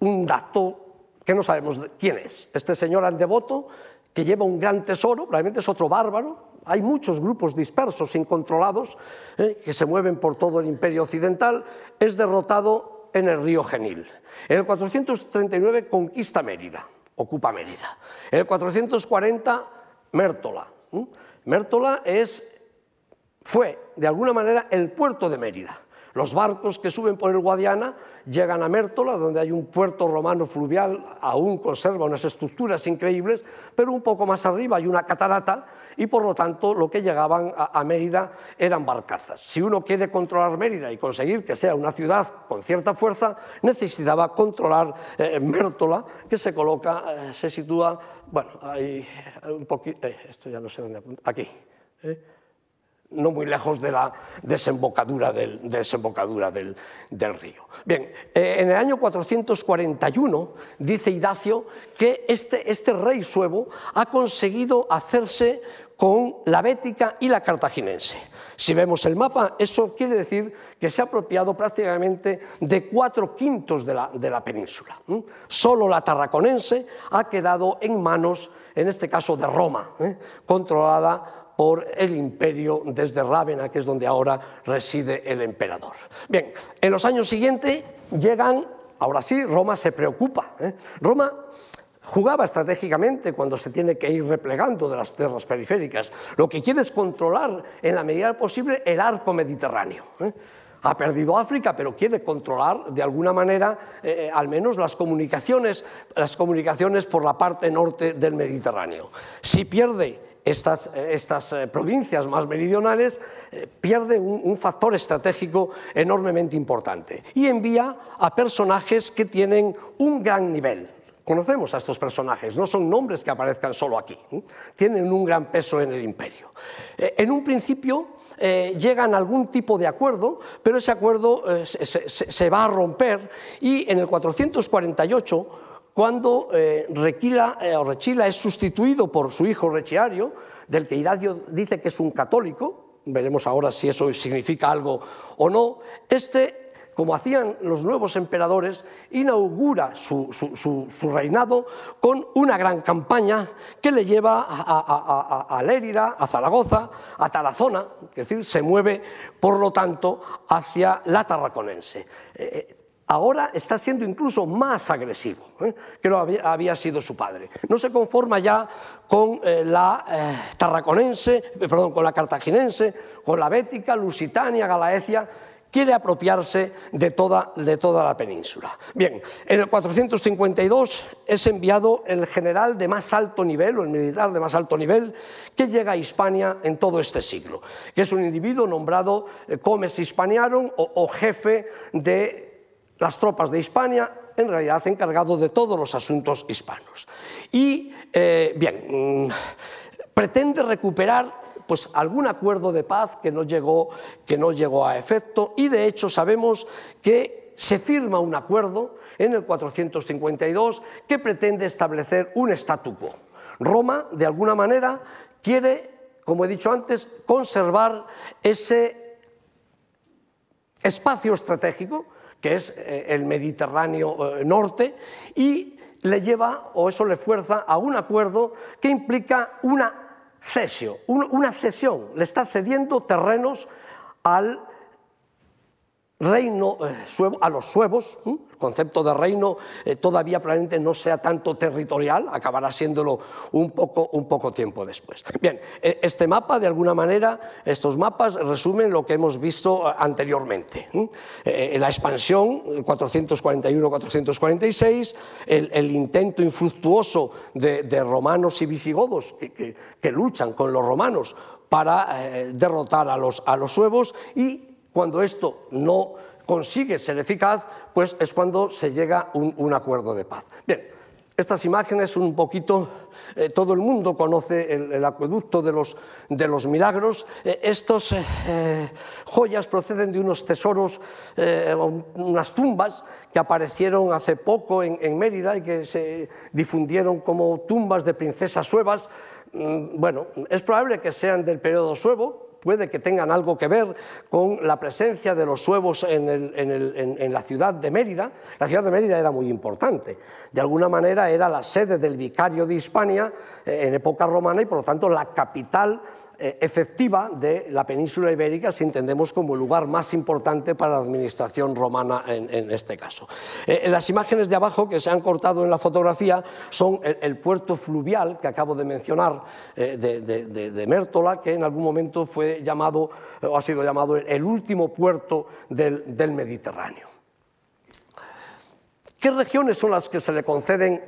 Un dato que no sabemos quién es. Este señor Andevoto, que lleva un gran tesoro, probablemente es otro bárbaro. Hay muchos grupos dispersos, incontrolados, eh, que se mueven por todo el imperio occidental. Es derrotado en el río Genil. En el 439 conquista Mérida, ocupa Mérida. En el 440, Mértola. Mértola es fue, de alguna manera, el puerto de Mérida. Los barcos que suben por el Guadiana llegan a Mértola, donde hay un puerto romano fluvial, aún conserva unas estructuras increíbles, pero un poco más arriba hay una catarata y por lo tanto lo que llegaban a, Mérida eran barcazas. Si uno quiere controlar Mérida y conseguir que sea una ciudad con cierta fuerza, necesitaba controlar eh, Mértola, que se coloca, eh, se sitúa, bueno, hay un poquito, eh, esto ya no sé dónde apunta, aquí no muy lejos de la desembocadura del, desembocadura del, río. Bien, eh, en el año 441 dice Idacio que este, este rey suevo ha conseguido hacerse con la bética y la cartaginense. Si vemos el mapa, eso quiere decir que se ha apropiado prácticamente de cuatro quintos de la, península. Solo la tarraconense ha quedado en manos, en este caso de Roma, ¿eh? controlada por el imperio desde Rávena, que es donde ahora reside el emperador. Bien, en los años siguientes llegan, ahora sí, Roma se preocupa. ¿eh? Roma jugaba estratégicamente cuando se tiene que ir replegando de las tierras periféricas. Lo que quiere es controlar en la medida posible el arco mediterráneo. ¿eh? Ha perdido África, pero quiere controlar de alguna manera eh, al menos las comunicaciones, las comunicaciones por la parte norte del Mediterráneo. Si pierde estas, eh, estas provincias más meridionales, pierde un, factor estratégico enormemente importante y envía a personajes que tienen un gran nivel. Conocemos a estos personajes, no son nombres que aparezcan solo aquí, tienen un gran peso en el imperio. Eh, en un principio eh, llegan a algún tipo de acuerdo, pero ese acuerdo eh, se, se, se, va a romper y en el 448, cuando Requila, Rechila es sustituido por su hijo Rechiario, del que Hidadio dice que es un católico, veremos ahora si eso significa algo o no, este como hacían los nuevos emperadores, inaugura su, reinado con una gran campaña que le lleva a, a, a, Lérida, a Zaragoza, a Tarazona, es decir, se mueve, por lo tanto, hacia la tarraconense. Eh, eh ahora está siendo incluso más agresivo ¿eh? que lo había, sido su padre. No se conforma ya con eh, la eh, tarraconense, perdón, con la cartaginense, con la bética, lusitania, galaecia, quiere apropiarse de toda, de toda la península. Bien, en el 452 es enviado el general de más alto nivel, o el militar de más alto nivel, que llega a Hispania en todo este siglo, que es un individuo nombrado Comes Hispaniarum o jefe de las tropas de Hispania, en realidad encargado de todos los asuntos hispanos. Y, eh, bien, mmm, pretende recuperar pues algún acuerdo de paz que no llegó, que no llegó a efecto y de hecho sabemos que se firma un acuerdo en el 452 que pretende establecer un statu quo. Roma, de alguna manera, quiere, como he dicho antes, conservar ese espacio estratégico que es eh, el Mediterráneo eh, norte y le lleva, o eso le fuerza, a un acuerdo que implica una cesio, una cesión, le está cediendo terrenos al reino eh, a los suevos, el concepto de reino eh, todavía probablemente no sea tanto territorial, acabará siéndolo un poco, un poco tiempo después. Bien, eh, este mapa de alguna manera, estos mapas resumen lo que hemos visto anteriormente. ¿eh? la expansión 441-446, el, el, intento infructuoso de, romanos y visigodos que, que, que, luchan con los romanos para derrotar a los, a los suevos y cuando esto no consigue ser eficaz, pues es cuando se llega a un, acuerdo de paz. Bien, estas imágenes un poquito, eh, todo el mundo conoce el, el acueducto de los, de los milagros. Eh, Estas eh, joyas proceden de unos tesoros, eh, unas tumbas que aparecieron hace poco en, en Mérida y que se difundieron como tumbas de princesas suevas. Mm, bueno, es probable que sean del periodo suevo, puede que tengan algo que ver con la presencia de los suevos en, en, la ciudad de Mérida. La ciudad de Mérida era muy importante. De alguna manera era la sede del vicario de Hispania eh, en época romana y por lo tanto la capital efectiva de la península ibérica, si entendemos como el lugar más importante para la administración romana en, este caso. Eh, las imágenes de abajo que se han cortado en la fotografía son el, puerto fluvial que acabo de mencionar eh, de, Mértola, que en algún momento fue llamado, o ha sido llamado el último puerto del, del Mediterráneo. ¿Qué regiones son las que se le conceden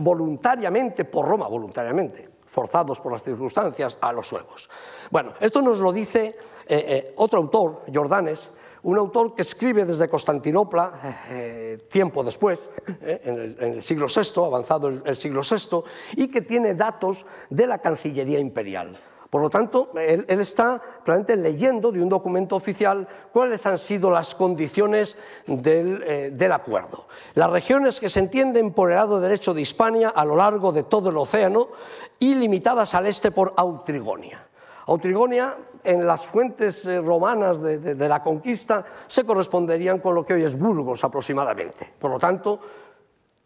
voluntariamente por Roma, voluntariamente? Forzados por las circunstancias a los suevos. Bueno, esto nos lo dice eh, eh, otro autor, Jordanes, un autor que escribe desde Constantinopla eh, tiempo después, en, el, en, el, siglo VI, avanzado el, el siglo VI, y que tiene datos de la Cancillería imperial. Por lo tanto, él, está realmente leyendo de un documento oficial cuáles han sido las condiciones del, eh, del, acuerdo. Las regiones que se entienden por el lado derecho de Hispania a lo largo de todo el océano y limitadas al este por Autrigonia. Autrigonia en las fuentes eh, romanas de, de, de la conquista se corresponderían con lo que hoy es Burgos aproximadamente. Por lo tanto,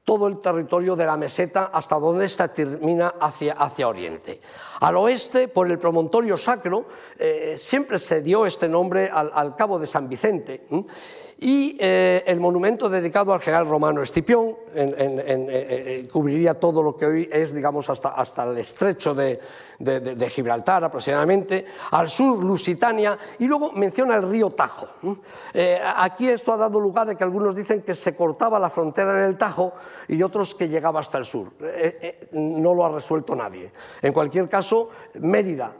todo el territorio de la meseta hasta donde esta termina hacia, hacia oriente. Al oeste, por el promontorio sacro, eh, siempre se dio este nombre al, cabo de San Vicente y eh, el monumento dedicado al general romano Escipión eh, eh, cubriría todo lo que hoy es, digamos, hasta, hasta el estrecho de, de, Gibraltar aproximadamente, al sur Lusitania y luego menciona el río Tajo. aquí esto ha dado lugar a que algunos dicen que se cortaba la frontera en el Tajo y otros que llegaba hasta el sur. no lo ha resuelto nadie. En cualquier caso, Mérida,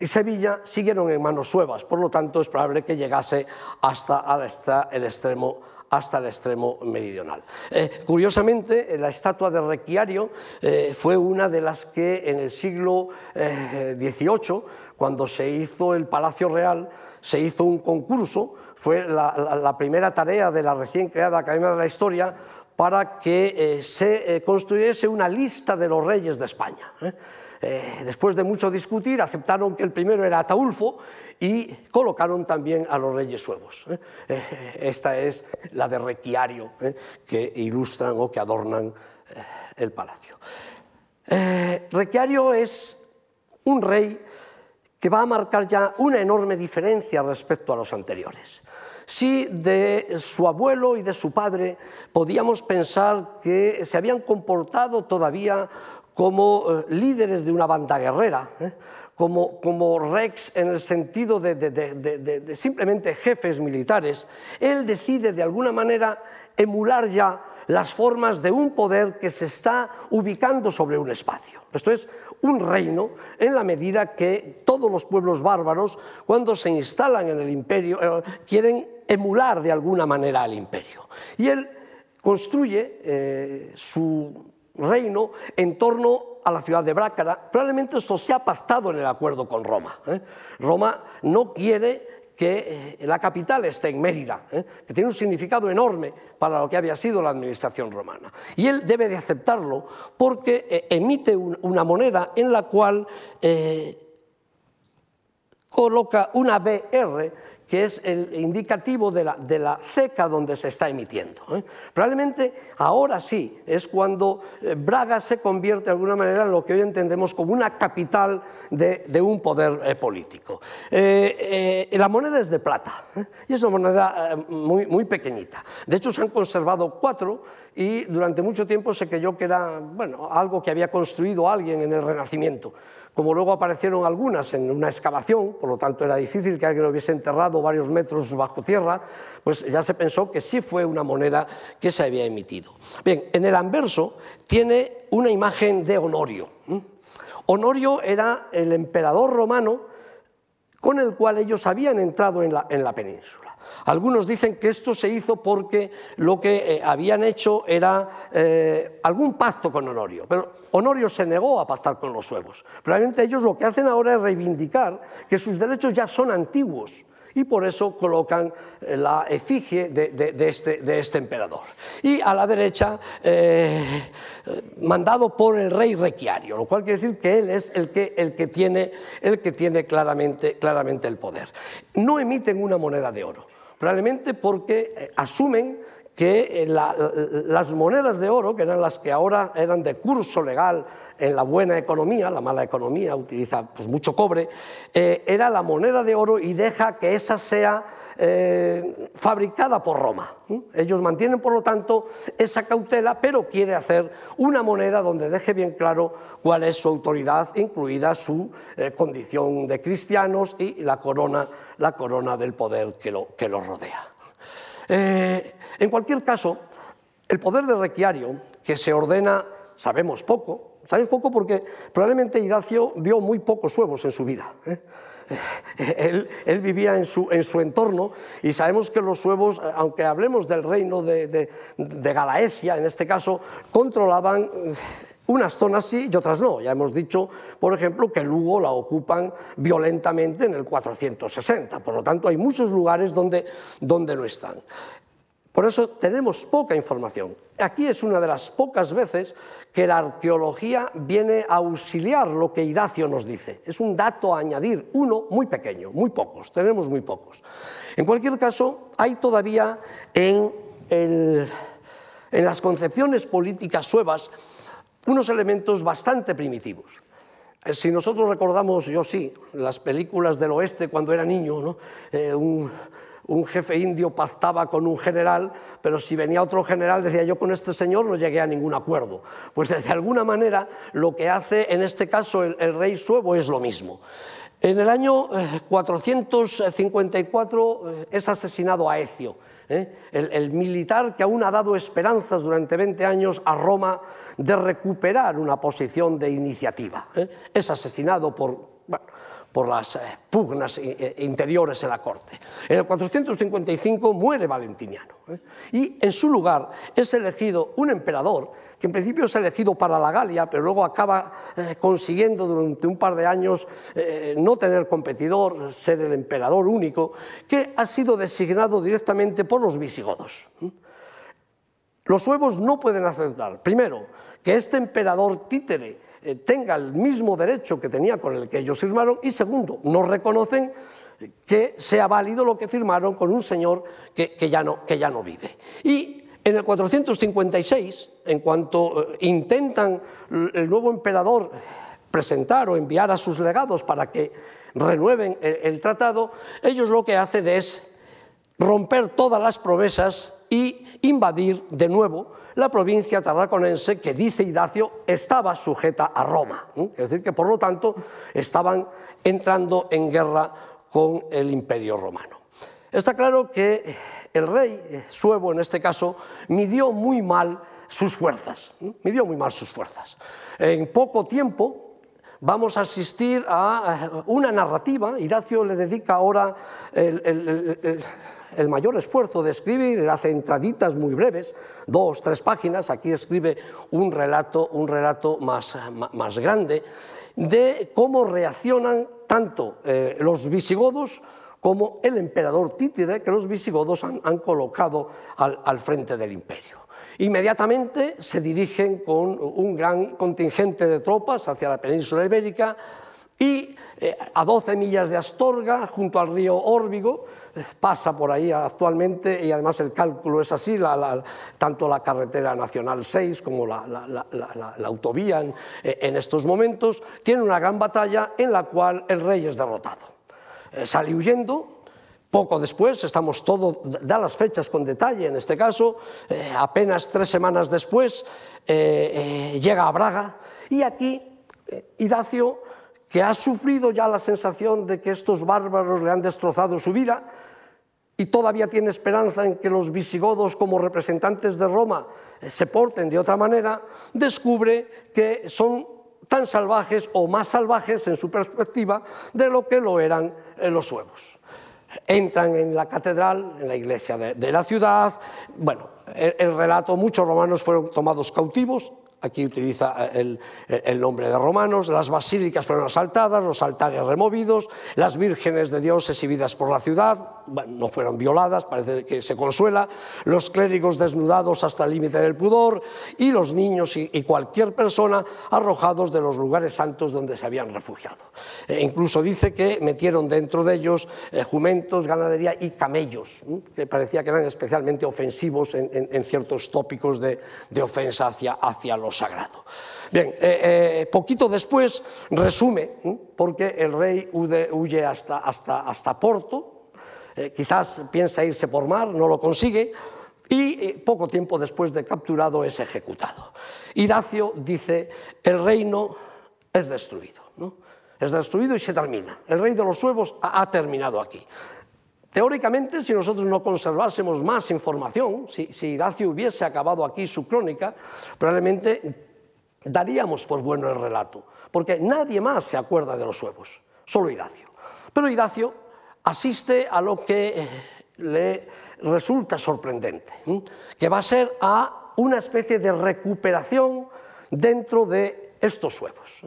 y Sevilla siguieron en manos suevas, por lo tanto es probable que llegase hasta, el extremo hasta el extremo meridional. Eh, curiosamente, la estatua de Requiario eh, fue una de las que en el siglo XVIII, eh, cuando se hizo el Palacio Real, se hizo un concurso, fue la, primera tarea de la recién creada Academia de la Historia para que se construyese una lista de los reyes de España. Eh, después de mucho discutir, aceptaron que el primero era Ataulfo y colocaron también a los reyes suevos. ¿eh? Eh, esta es la de Requiario, que ilustran o que adornan el palacio. Requiario es un rey que va a marcar ya una enorme diferencia respecto a los anteriores. Si de su abuelo y de su padre podíamos pensar que se habían comportado todavía como eh, líderes de una banda guerrera, ¿eh? como, como, rex en el sentido de, simplemente jefes militares, él decide de alguna manera emular ya las formas de un poder que se está ubicando sobre un espacio. Esto es un reino en la medida que todos los pueblos bárbaros, cuando se instalan en el imperio, eh, quieren emular de alguna manera al imperio. Y él construye su reino en torno a la ciudad de Brácara. Probablemente esto se ha pactado en el acuerdo con Roma. ¿eh? Roma no quiere que eh, la capital esté en Mérida, ¿eh? que tiene un significado enorme para lo que había sido la administración romana. Y él debe de aceptarlo porque emite una moneda en la cual coloca una BR que es el indicativo de la, ceca donde se está emitiendo. ¿eh? Probablemente ahora sí es cuando eh, Braga se convierte de alguna manera en lo que hoy entendemos como una capital de, un poder eh, político. la moneda es de plata y es una moneda muy, muy pequeñita. De hecho, se han conservado cuatro y durante mucho tiempo se creyó que era bueno, algo que había construido alguien en el Renacimiento. Como luego aparecieron algunas en una excavación, por lo tanto era difícil que alguien lo hubiese enterrado varios metros bajo tierra, pues ya se pensó que sí fue una moneda que se había emitido. Bien, en el anverso tiene una imagen de Honorio. Honorio era el emperador romano con el cual ellos habían entrado en la, en la península. Algunos dicen que esto se hizo porque lo que eh, habían hecho era eh, algún pacto con Honorio, pero Honorio se negó a pactar con los suevos. Probablemente ellos lo que hacen ahora es reivindicar que sus derechos ya son antiguos y por eso colocan eh, la efigie de, este, este, emperador. Y a la derecha, mandado por el rey Requiario, lo cual quiere decir que él es el que, tiene, claramente el poder. No emiten una moneda de oro, probablemente porque eh, asumen que eh, las monedas de oro, que eran las que ahora eran de curso legal en la buena economía, la mala economía utiliza pues, mucho cobre, eh, era la moneda de oro y deja que esa sea eh, fabricada por Roma. Ellos mantienen, por lo tanto, esa cautela, pero quiere hacer una moneda donde deje bien claro cuál es su autoridad, incluida su condición de cristianos y la corona, la corona del poder que lo, que lo rodea. En cualquier caso, el poder de Requiario, que se ordena, sabemos poco, sabemos poco porque probablemente Idacio vio muy pocos huevos en su vida. ¿eh? Él, vivía en su, entorno y sabemos que los suevos, aunque hablemos del reino de, Galaecia, en este caso, controlaban unas zonas sí y otras no. Ya hemos dicho, por ejemplo, que Lugo la ocupan violentamente en el 460. Por lo tanto, hay muchos lugares donde no están. Por eso tenemos poca información. Aquí es una de las pocas veces que la arqueología viene a auxiliar lo que Idacio nos dice. Es un dato a añadir, uno muy pequeño, muy pocos, tenemos muy pocos. En cualquier caso, hay todavía en las concepciones políticas suevas unos elementos bastante primitivos. Eh, si nosotros recordamos, yo sí, las películas del oeste cuando era niño, ¿no? Eh, un jefe indio pactaba con un general, pero si venía otro general decía yo con este señor no llegué a ningún acuerdo. Pues de alguna manera lo que hace en este caso el, rey suevo es lo mismo. En el año 454 eh, eh, es asesinado a Ecio, ¿eh? el, militar que aún ha dado esperanzas durante 20 años a Roma de recuperar una posición de iniciativa. Es asesinado por por las eh, pugnas eh, eh, interiores en la corte. En el 455 muere Valentiniano y en su lugar es elegido un emperador que en principio es elegido para la Galia, pero luego acaba consiguiendo durante un par de años no tener competidor, ser el emperador único, que ha sido designado directamente por los visigodos. Los suevos no pueden aceptar, primero, que este emperador títere eh, tenga el mismo derecho que tenía con el que ellos firmaron y segundo, no reconocen que sea válido lo que firmaron con un señor que, ya, no, que ya no vive. Y en el 456, en cuanto eh, intentan el nuevo emperador presentar o enviar a sus legados para que renueven el, tratado, ellos lo que hacen es romper todas las promesas y invadir de nuevo la provincia tarraconense que, dice Idacio, estaba sujeta a Roma. Es decir, que por lo tanto estaban entrando en guerra con el imperio romano. Está claro que el rey suevo, en este caso, midió muy mal sus fuerzas, midió muy mal sus fuerzas. En poco tiempo vamos a asistir a una narrativa, Idacio le dedica ahora el mayor esfuerzo de escribir, hace entraditas muy breves, dos, tres páginas, aquí escribe un relato, un relato más, más grande, de cómo reaccionan tanto eh, los visigodos como el emperador Títide, que los visigodos han, colocado al, al frente del imperio. Inmediatamente se dirigen con un gran contingente de tropas hacia la península ibérica y eh, a 12 millas de Astorga, junto al río Órbigo, pasa por ahí actualmente y además el cálculo es así, tanto la carretera nacional 6 como la, autovía en, estos momentos, tiene una gran batalla en la cual el rey es derrotado. Eh, sale huyendo, poco después, estamos todos, da las fechas con detalle en este caso, eh, apenas tres semanas después eh, llega a Braga y aquí Idacio, que ha sufrido ya la sensación de que estos bárbaros le han destrozado su vida, y todavía tiene esperanza en que los visigodos como representantes de Roma eh, se porten de otra manera, descubre que son tan salvajes o más salvajes en su perspectiva de lo que lo eran eh, los suevos. Entran en la catedral, en la iglesia de, la ciudad, bueno, el relato, muchos romanos fueron tomados cautivos, aquí utiliza el, nombre de romanos, las basílicas fueron asaltadas, los altares removidos, las vírgenes de Dios exhibidas por la ciudad, no fueron violadas, parece que se consuela, los clérigos desnudados hasta el límite del pudor y los niños y, cualquier persona arrojados de los lugares santos donde se habían refugiado. E incluso dice que metieron dentro de ellos eh, jumentos, ganadería y camellos, que parecía que eran especialmente ofensivos en, ciertos tópicos de, ofensa hacia los sagrado. Bien, eh, eh, poquito después resume, porque el rey huye hasta, hasta, hasta Porto, eh, quizás piensa irse por mar, no lo consigue, y poco tiempo después de capturado es ejecutado. Dacio dice, el reino es destruido, ¿no? es destruido y se termina. El rey de los suevos ha terminado aquí. Teóricamente, si nosotros no conservásemos más información, si, si hubiese acabado aquí su crónica, probablemente daríamos por bueno el relato, porque nadie más se acuerda de los suevos, solo Idacio. Pero Idacio asiste a lo que eh, le resulta sorprendente, que va a ser a una especie de recuperación dentro de estos suevos.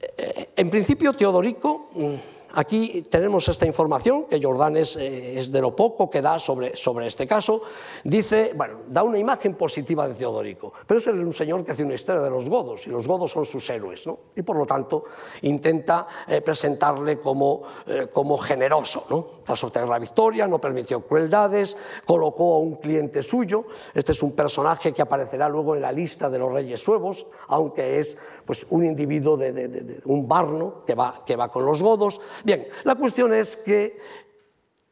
Eh, en principio, Teodorico mm, Aquí tenemos esta información, que Jordán es, eh, es de lo poco que da sobre, sobre, este caso. Dice, bueno, da una imagen positiva de Teodorico, pero es un señor que hace una historia de los godos, y los godos son sus héroes, ¿no? y por lo tanto intenta eh, presentarle como, eh, como generoso. ¿no? Tras obtener la victoria, no permitió crueldades, colocó a un cliente suyo, este es un personaje que aparecerá luego en la lista de los reyes suevos, aunque es pues, un individuo de un barno que va, que va con los godos. Bien, la cuestión es que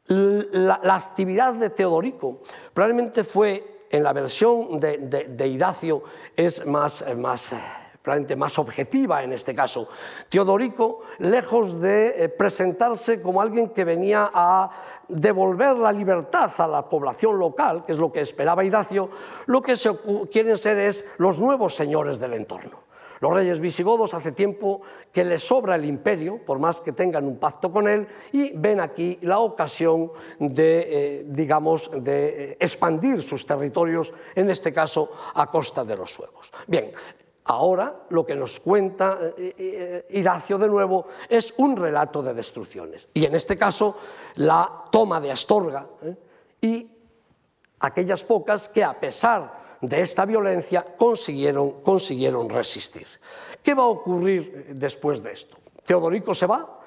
la, actividad de Teodorico probablemente fue en la versión de, Idacio es más, más, probablemente más objetiva en este caso. Teodorico, lejos de presentarse como alguien que venía a devolver la libertad a la población local, que es lo que esperaba Idacio, lo que se quieren ser es los nuevos señores del entorno. Los reyes visigodos hace tiempo que les sobra el imperio, por más que tengan un pacto con él, y ven aquí la ocasión de, eh, digamos, de expandir sus territorios, en este caso a costa de los suevos. Bien, Ahora lo que nos cuenta eh, Hidacio de nuevo es un relato de destrucciones. Y en este caso la toma de Astorga ¿eh? y aquellas pocas que a pesar de esta violencia consiguieron, consiguieron resistir. ¿Qué va a ocurrir después de esto? Teodorico se va,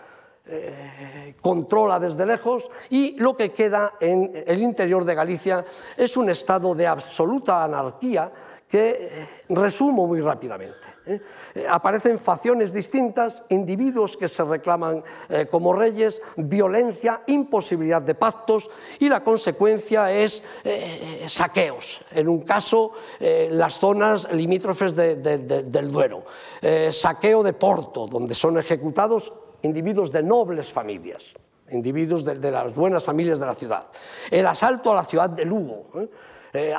eh, controla desde lejos y lo que queda en el interior de Galicia es un estado de absoluta anarquía que eh, resumo muy rápidamente. ¿Eh? Eh, aparecen facciones distintas, individuos que se reclaman eh, como reyes, violencia, imposibilidad de pactos y la consecuencia es saqueos. En un caso, las zonas limítrofes de, de, de, del Duero, saqueo de Porto, donde son ejecutados individuos de nobles familias individuos de, las buenas familias de la ciudad. El asalto a la ciudad de Lugo,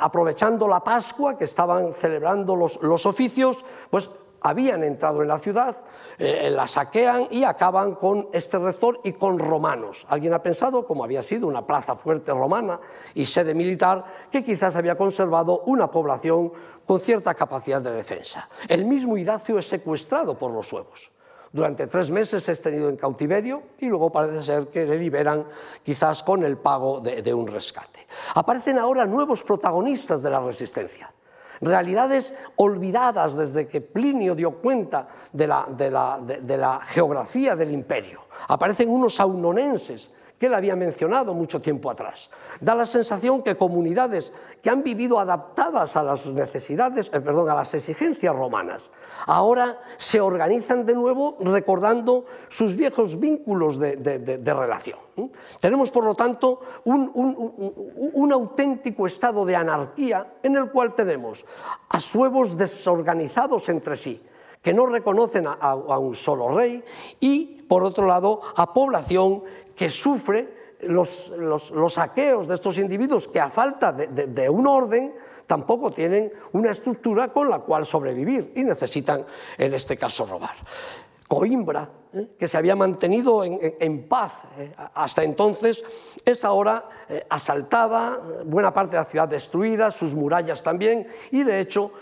aprovechando la Pascua que estaban celebrando los, los oficios, pues habían entrado en la ciudad, eh, la saquean y acaban con este rector y con romanos. Alguien ha pensado, como había sido una plaza fuerte romana y sede militar, que quizás había conservado una población con cierta capacidad de defensa. El mismo Idacio es secuestrado por los suevos. Durante tres meses es tenido en cautiverio y luego parece ser que le liberan quizás con el pago de un rescate. Aparecen ahora nuevos protagonistas de la resistencia realidades olvidadas desde que Plinio dio cuenta de la, de la, de, la geografía del imperio. Aparecen unos aunonenses que él había mencionado mucho tiempo atrás. Da la sensación que comunidades que han vivido adaptadas a las necesidades, eh, perdón, a las exigencias romanas, ahora se organizan de nuevo recordando sus viejos vínculos de, de, relación. Tenemos, por lo tanto, un, un, auténtico estado de anarquía en el cual tenemos a suevos desorganizados entre sí, que no reconocen a, a un solo rey, y, por otro lado, a población que sufre los, los, saqueos de estos individuos que a falta de, de, de, un orden tampoco tienen una estructura con la cual sobrevivir y necesitan, en este caso, robar. Coimbra, ¿eh? que se había mantenido en, paz ¿eh? hasta entonces, es ahora eh, asaltada, buena parte de la ciudad destruida, sus murallas también, y de hecho,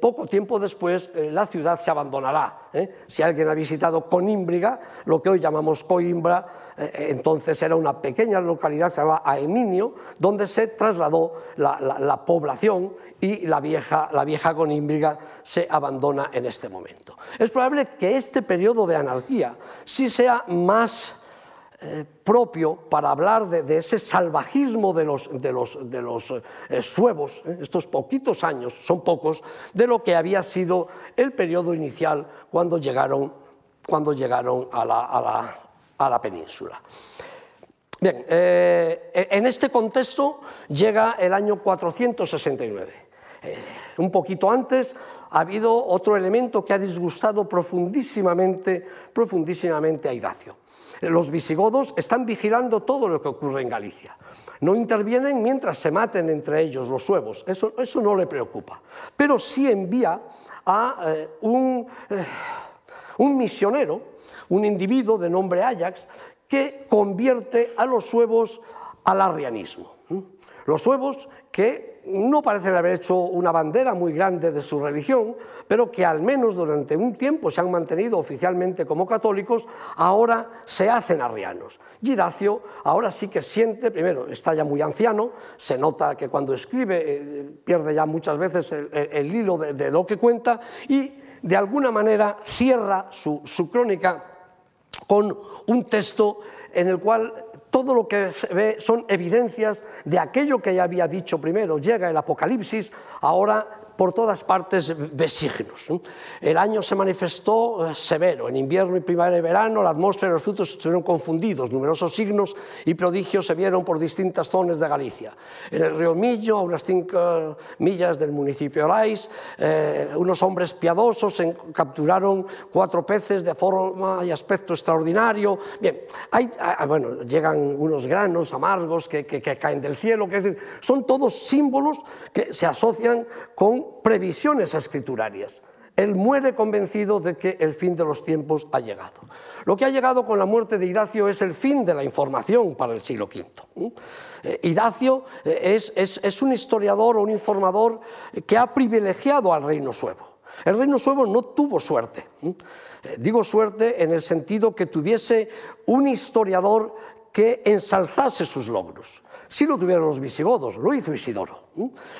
poco tiempo después, la ciudad se abandonará. Si alguien ha visitado Conímbriga, lo que hoy llamamos Coimbra, entonces era una pequeña localidad, se llamaba Aeminio, donde se trasladó la, la, la población y la vieja, la vieja Conímbriga se abandona en este momento. Es probable que este periodo de anarquía sí sea más eh, propio para hablar de, ese salvajismo de los, de los, de los eh, suevos, eh, estos poquitos años, son pocos, de lo que había sido el periodo inicial cuando llegaron, cuando llegaron a, la, a, la, a la península. Bien, en este contexto llega el año 469. Eh, un poquito antes ha habido otro elemento que ha disgustado profundísimamente, profundísimamente a Idacio. Los visigodos están vigilando todo lo que ocurre en Galicia. No intervienen mientras se maten entre ellos los suevos, eso, eso no le preocupa. Pero sí envía a eh, un, eh, un misionero, un individuo de nombre Ajax, que convierte a los suevos al arrianismo. Los suevos que no parecen haber hecho una bandera muy grande de su religión, pero que al menos durante un tiempo se han mantenido oficialmente como católicos, ahora se hacen arrianos. Gidacio ahora sí que siente, primero, está ya muy anciano, se nota que cuando escribe eh, pierde ya muchas veces el, hilo de, lo que cuenta y de alguna manera cierra su, su crónica con un texto en el cual todo lo que se ve son evidencias de aquello que ya había dicho primero. Llega el Apocalipsis, ahora por todas partes ve signos. El año se manifestó eh, severo, en invierno y primavera y verano la atmósfera y los frutos estuvieron confundidos, numerosos signos y prodigios se vieron por distintas zonas de Galicia. En el río Millo, a unas cinco millas del municipio de Lais, eh, unos hombres piadosos capturaron cuatro peces de forma y aspecto extraordinario. Bien, hay, ah, bueno, llegan unos granos amargos que, caen del cielo, que decir, son todos símbolos que se asocian con previsiones escriturarias. Él muere convencido de que el fin de los tiempos ha llegado. Lo que ha llegado con la muerte de Hidacio es el fin de la información para el siglo V. Eh, Hidacio eh, es, un historiador o un informador que ha privilegiado al reino suevo. El reino suevo no tuvo suerte. Eh, digo suerte en el sentido que tuviese un historiador que ensalzase sus logros. Sí lo tuvieron los visigodos, lo hizo Isidoro.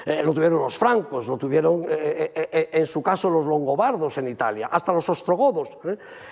Eh, lo tuvieron los francos, lo tuvieron eh, eh, en su caso los longobardos en Italia, hasta los ostrogodos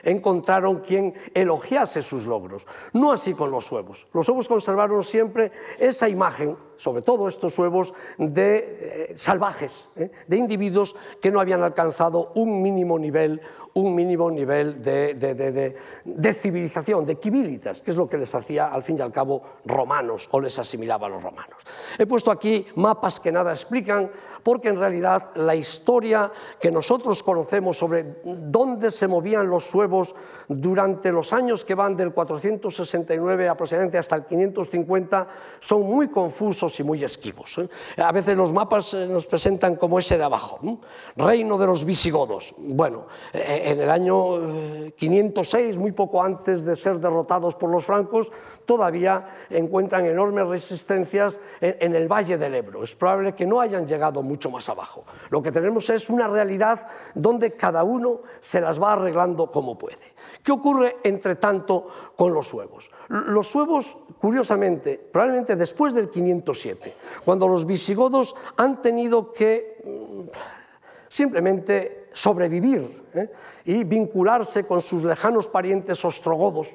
encontraron quien elogiase sus logros. No así con los suevos. Los suevos conservaron siempre esa imagen, sobre todo estos suevos, de eh, salvajes, eh, de individuos que no habían alcanzado un mínimo nivel, un mínimo nivel de, de, de, de civilización, de civilitas, que es lo que les hacía al fin y al cabo romanos o les asimilaba a los romanos. He puesto aquí mapas que nada explican, porque en realidad la historia que nosotros conocemos sobre dónde se movían los suevos durante los años que van del 469 aproximadamente hasta el 550 son muy confusos y muy esquivos. ¿eh? A veces los mapas eh, nos presentan como ese de abajo, reino de los visigodos. Bueno, eh, en el año 506, muy poco antes de ser derrotados por los francos, todavía encuentran enormes resistencias en, el valle del Ebro. Es probable que no hayan llegado mucho más abajo. Lo que tenemos es una realidad donde cada uno se las va arreglando como puede. ¿Qué ocurre, entre tanto, con los suevos? Los suevos, curiosamente, probablemente después del 507, cuando los visigodos han tenido que mm, simplemente sobrevivir ¿eh? y vincularse con sus lejanos parientes ostrogodos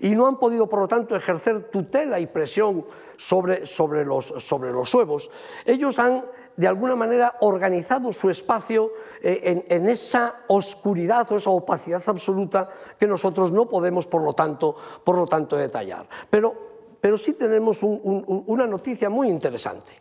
y no han podido, por lo tanto, ejercer tutela y presión sobre, sobre, los, sobre los suevos. Ellos han, de alguna manera, organizado su espacio eh, en, esa oscuridad o esa opacidad absoluta que nosotros no podemos, por lo tanto, por lo tanto detallar. Pero, pero sí tenemos una noticia muy interesante.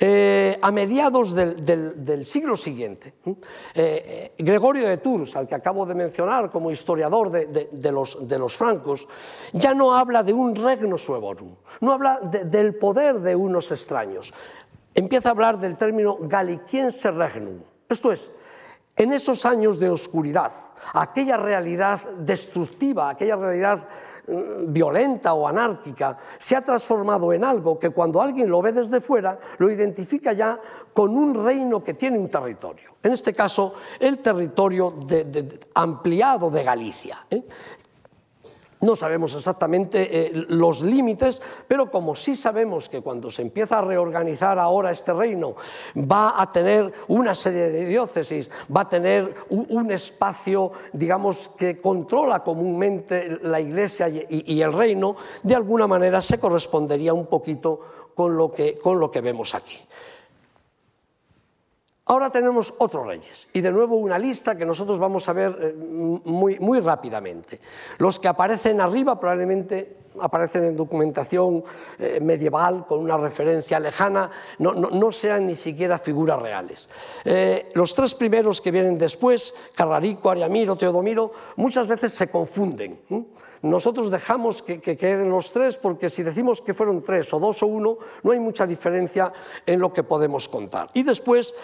Eh, a mediados del, siglo siguiente, eh, eh, Gregorio de Tours, al que acabo de mencionar como historiador de, los, francos, ya no habla de un regno suevorum, no habla del poder de unos extraños, empieza a hablar del término galiciense regnum, esto es, en esos años de oscuridad, aquella realidad destructiva, aquella realidad violenta o anárquica se ha transformado en algo que cuando alguien lo ve desde fuera lo identifica ya con un reino que tiene un territorio. En este caso, el territorio ampliado de Galicia. ¿eh? No sabemos exactamente eh, los límites, pero como sí sabemos que cuando se empieza a reorganizar ahora este reino, va a tener una serie de diócesis, va a tener un, espacio, digamos, que controla comúnmente la Iglesia y, el reino, de alguna manera se correspondería un poquito con lo que vemos aquí. Ahora tenemos otros reyes y de nuevo una lista que nosotros vamos a ver eh, muy, muy rápidamente. Los que aparecen arriba probablemente aparecen en documentación eh, medieval con una referencia lejana, no, sean ni siquiera figuras reales. Eh, los tres primeros que vienen después, Carrarico, Ariamiro, Teodomiro, muchas veces se confunden. Nosotros dejamos que, que, queden los tres porque si decimos que fueron tres o dos o uno, no hay mucha diferencia en lo que podemos contar. Y después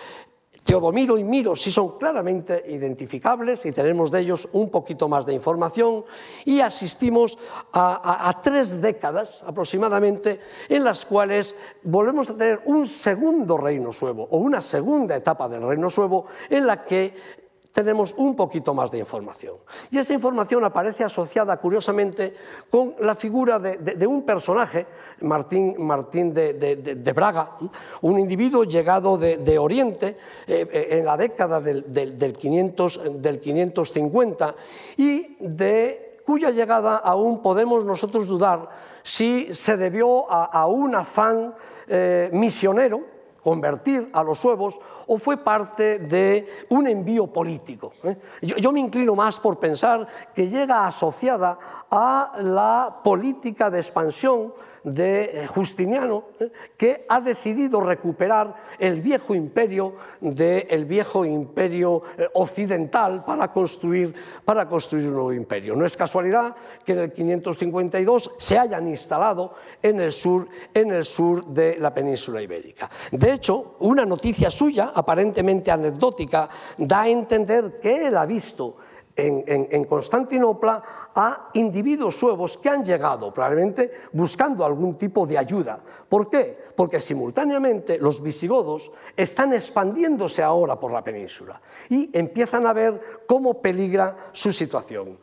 Teodomiro y Miro sí son claramente identificables y tenemos de ellos un poquito más de información y asistimos a, tres décadas aproximadamente en las cuales volvemos a tener un segundo reino suevo o una segunda etapa del reino suevo en la que tenemos un poquito más de información. Y esa información aparece asociada, curiosamente, con la figura de, un personaje, Martín, Martín de, Braga, un individuo llegado de, Oriente eh, eh, en la década del, 500, del 550 y de cuya llegada aún podemos nosotros dudar si se debió a, un afán eh, misionero, convertir a los suevos, o fue parte de un envío político. ¿eh? Yo, me inclino más por pensar que llega asociada a la política de expansión de eh, Justiniano, ¿eh? que ha decidido recuperar el viejo imperio del viejo imperio occidental para construir, para construir un nuevo imperio. No es casualidad que en el 552 se hayan instalado en el sur, en el sur de la península ibérica. De hecho, una noticia suya aparentemente anecdótica, da a entender que él ha visto en, Constantinopla a individuos suevos que han llegado probablemente buscando algún tipo de ayuda. ¿Por qué? Porque simultáneamente los visigodos están expandiéndose ahora por la península y empiezan a ver cómo peligra su situación.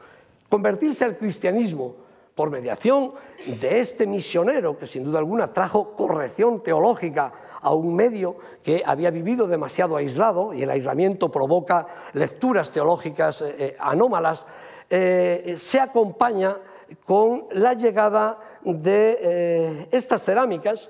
Convertirse al cristianismo por mediación de este misionero que sin duda alguna trajo corrección teológica a un medio que había vivido demasiado aislado y el aislamiento provoca lecturas teológicas eh, eh, anómalas, eh, se acompaña con la llegada de estas cerámicas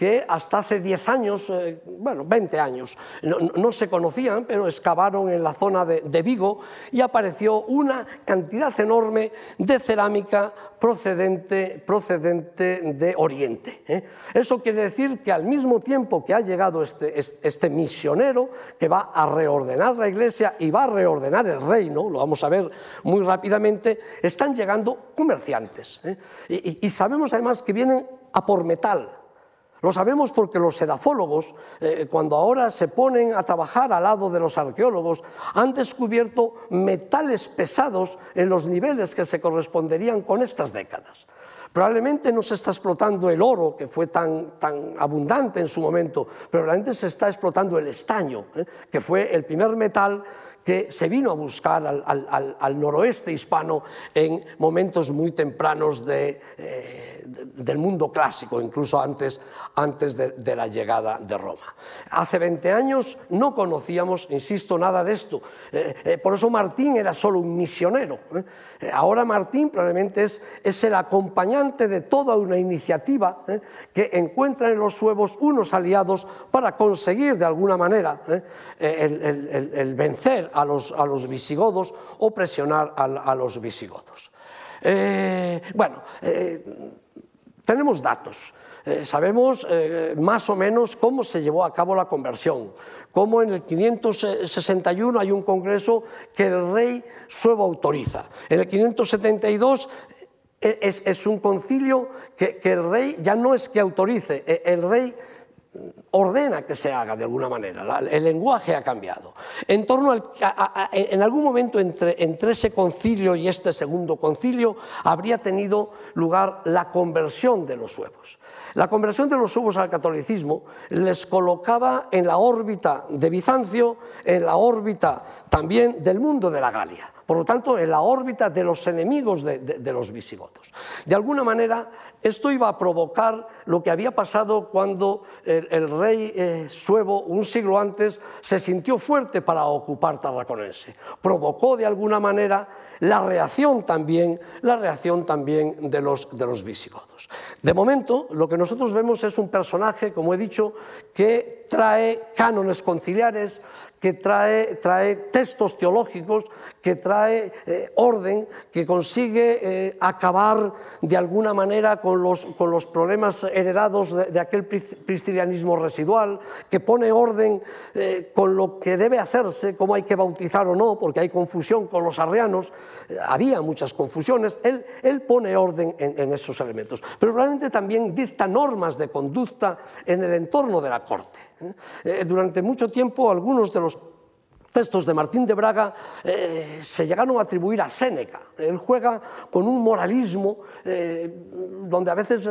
que hasta hace 10 años, eh, bueno, 20 años, no, se conocían, pero excavaron en la zona de, Vigo y apareció una cantidad enorme de cerámica procedente, procedente de Oriente. ¿eh? Eso quiere decir que al mismo tiempo que ha llegado este, este, misionero, que va a reordenar la iglesia y va a reordenar el reino, lo vamos a ver muy rápidamente, están llegando comerciantes. ¿eh? y sabemos además que vienen a por metal lo sabemos porque los sedafólogos, eh, cuando ahora se ponen a trabajar al lado de los arqueólogos, han descubierto metales pesados en los niveles que se corresponderían con estas décadas. Probablemente no se está explotando el oro, que fue tan, tan abundante en su momento, pero probablemente se está explotando el estaño, ¿eh? que fue el primer metal que se vino a buscar al, noroeste hispano en momentos muy tempranos eh, del mundo clásico, incluso antes, antes de, la llegada de Roma. Hace 20 años no conocíamos, insisto, nada de esto. Eh, eh, por eso Martín era solo un misionero. ahora Martín probablemente es, es, el acompañante de toda una iniciativa que encuentra en los suevos unos aliados para conseguir de alguna manera el vencer a los, a los visigodos o presionar a, los visigodos. Eh, bueno, eh, tenemos datos. Eh, sabemos más o menos cómo se llevó a cabo la conversión, cómo en el 561 hay un congreso que el rey suevo autoriza. En el 572 es, es un concilio que, que, el rey ya no es que autorice, el rey ordena que se haga de alguna manera, el lenguaje ha cambiado. En, torno en algún momento entre, entre, ese concilio y este segundo concilio habría tenido lugar la conversión de los suevos. La conversión de los suevos al catolicismo les colocaba en la órbita de Bizancio, en la órbita también del mundo de la Galia por lo tanto, en la órbita de los enemigos de, los visigodos. De alguna manera, esto iba a provocar lo que había pasado cuando el, rey eh, suevo, un siglo antes, se sintió fuerte para ocupar Tarraconense. Provocó de alguna manera la reacción también, la reacción también de los, de los visigodos. De momento, lo que nosotros vemos es un personaje, como he dicho, que trae cánones conciliares, que trae, trae textos teológicos, que trae eh, orden, que consigue eh, acabar de alguna manera con los, con los problemas heredados de, aquel cristianismo residual, que pone orden eh, con lo que debe hacerse, cómo hay que bautizar o no, porque hay confusión con los arrianos, había muchas confusiones, él, él pone orden en, en esos elementos, pero probablemente también dicta normas de conducta en el entorno de la corte. Eh, durante mucho tiempo algunos de los textos de Martín de Braga eh, se llegaron a atribuir a Séneca. Él juega con un moralismo eh, donde a veces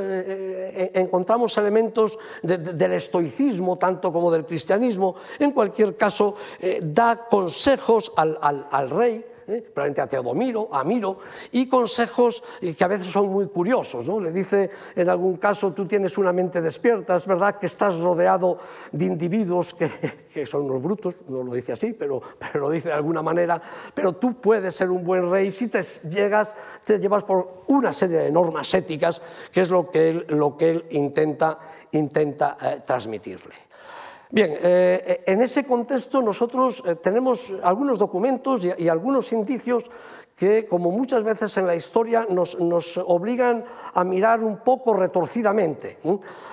encontramos elementos del estoicismo, tanto como del cristianismo. En cualquier caso, da consejos al rey ¿eh? probablemente a Teodomiro, a Miro, y consejos que a veces son muy curiosos. ¿no? Le dice en algún caso, tú tienes una mente despierta, es verdad que estás rodeado de individuos que, que son unos brutos, no lo dice así, pero, pero lo dice de alguna manera, pero tú puedes ser un buen rey si te llegas, te llevas por una serie de normas éticas, que es lo que él, lo que él intenta, intenta eh, transmitirle. Bien, eh, en ese contexto nosotros eh, tenemos algunos documentos y, algunos indicios que, como muchas veces en la historia, nos, obligan a mirar un poco retorcidamente.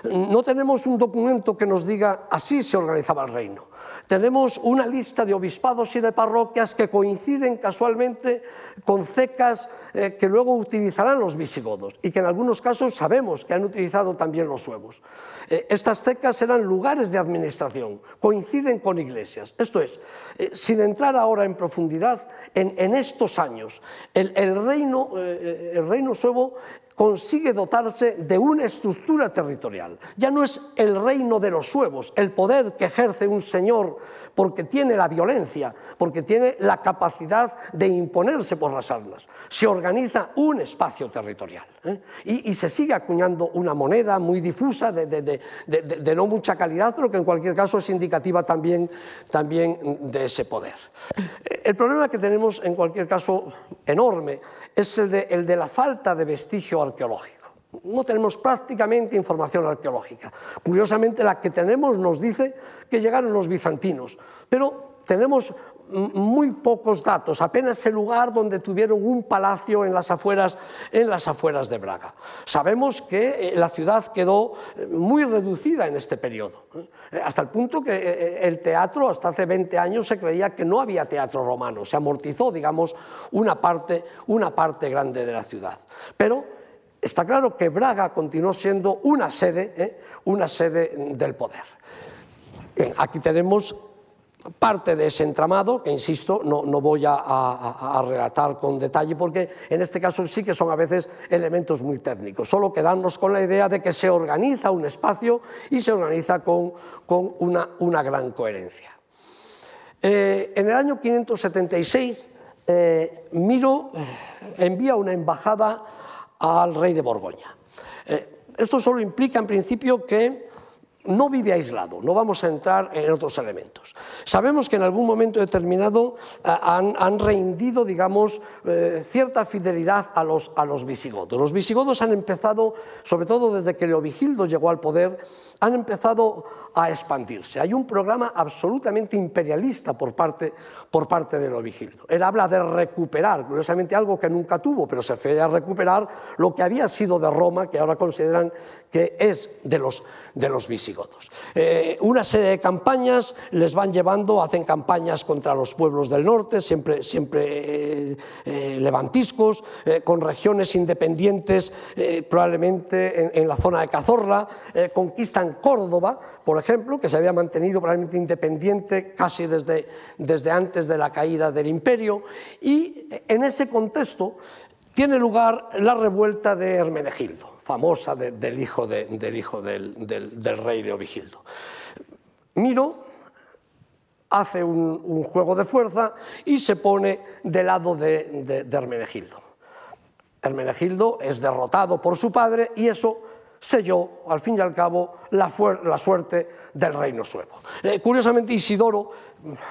No tenemos un documento que nos diga así se organizaba el reino. Tenemos una lista de obispados y de parroquias que coinciden casualmente con cecas eh, que luego utilizarán los visigodos y que en algunos casos sabemos que han utilizado también los suevos. Eh, estas cecas eran lugares de administración, coinciden con iglesias. Esto es, eh, sin entrar ahora en profundidad, en, estos años, el, reino, el reino suevo consigue dotarse de una estructura territorial. Ya no es el reino de los suevos, el poder que ejerce un señor porque tiene la violencia, porque tiene la capacidad de imponerse por las armas. Se organiza un espacio territorial ¿eh? y, se sigue acuñando una moneda muy difusa, de, no mucha calidad, pero que en cualquier caso es indicativa también, de ese poder. El problema que tenemos en cualquier caso enorme es el de, el de la falta de vestigio arqueológico. No tenemos prácticamente información arqueológica. Curiosamente, la que tenemos nos dice que llegaron los bizantinos, pero tenemos muy pocos datos, apenas el lugar donde tuvieron un palacio en las afueras, en las afueras de Braga. Sabemos que eh, la ciudad quedó eh, muy reducida en este periodo, ¿eh? hasta el punto que el teatro, hasta hace 20 años, se creía que no había teatro romano, se amortizó, digamos, una parte, una parte grande de la ciudad. Pero está claro que Braga continuó siendo una sede, una sede del poder. aquí tenemos parte de ese entramado, que insisto, no, voy a, relatar con detalle porque en este caso sí que son a veces elementos muy técnicos, solo quedarnos con la idea de que se organiza un espacio y se organiza con, una, gran coherencia. Eh, en el año 576, eh, Miro eh, envía una embajada al rey de Borgoña. esto solo implica en principio que no vive aislado, no vamos a entrar en otros elementos. Sabemos que en algún momento determinado eh, han, han rendido, digamos, eh, cierta fidelidad a los visigodos. Los visigodos han empezado, sobre todo desde que Leovigildo llegó al poder, han empezado a expandirse. Hay un programa absolutamente imperialista por parte, por parte de Leovigildo. Él habla de recuperar, curiosamente algo que nunca tuvo, pero se refiere a recuperar lo que había sido de Roma, que ahora consideran que es de los, de los visigodos. Eh, una serie de campañas les van llevando, hacen campañas contra los pueblos del norte, siempre, siempre eh, eh, levantiscos, con regiones independientes, probablemente en, la zona de Cazorla, conquistan Córdoba, por ejemplo, que se había mantenido probablemente independiente casi desde, desde antes de la caída del imperio, y en ese contexto tiene lugar la revuelta de Hermenegildo, famosa del hijo, del, hijo del, rey Leovigildo. Miro hace un, juego de fuerza y se pone del lado de, de Hermenegildo. Hermenegildo es derrotado por su padre y eso selló, al fin y al cabo, la, suerte del reino suevo. Eh, curiosamente, Isidoro,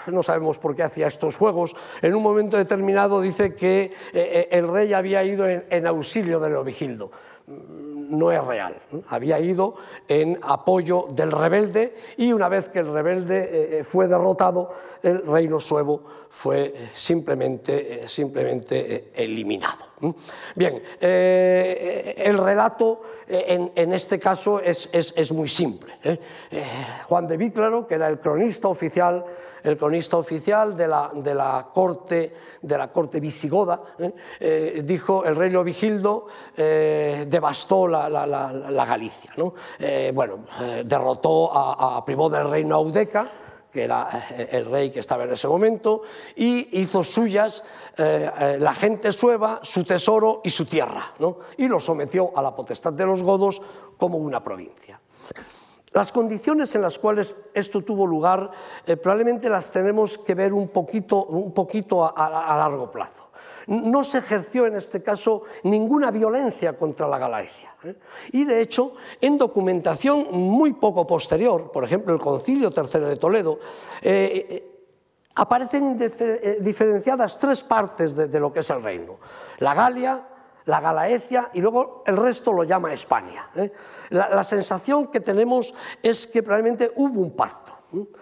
no sabemos por qué hacía estos juegos, en un momento determinado dice que eh, eh, el rey había ido en, auxilio de Leovigildo. No es real. Había ido en apoyo del rebelde y una vez que el rebelde fue derrotado, el reino suevo fue simplemente, simplemente eliminado. Bien, el relato en, este caso es, es muy simple. Juan de Víclaro, que era el cronista oficial el cronista oficial de la, de la, corte, de la corte visigoda, ¿eh? Eh, dijo el rey Leovigildo eh, devastó la, Galicia. ¿no? bueno, derrotó a, a Primó del reino Audeca, que era el rey que estaba en ese momento, y hizo suyas la gente sueva, su tesoro y su tierra, y lo sometió a la potestad de los godos como una provincia. Las condiciones en las cuales esto tuvo lugar eh, probablemente las tenemos que ver un poquito, a, largo plazo. No se ejerció en este caso ninguna violencia contra la Galacia. ¿eh? Y de hecho, en documentación muy poco posterior, por ejemplo, el Concilio III de Toledo, eh, aparecen diferenciadas tres partes de lo que es el reino. La Galia, la Galaecia y luego el resto lo llama España. ¿eh? La, sensación que tenemos es que probablemente hubo un pacto.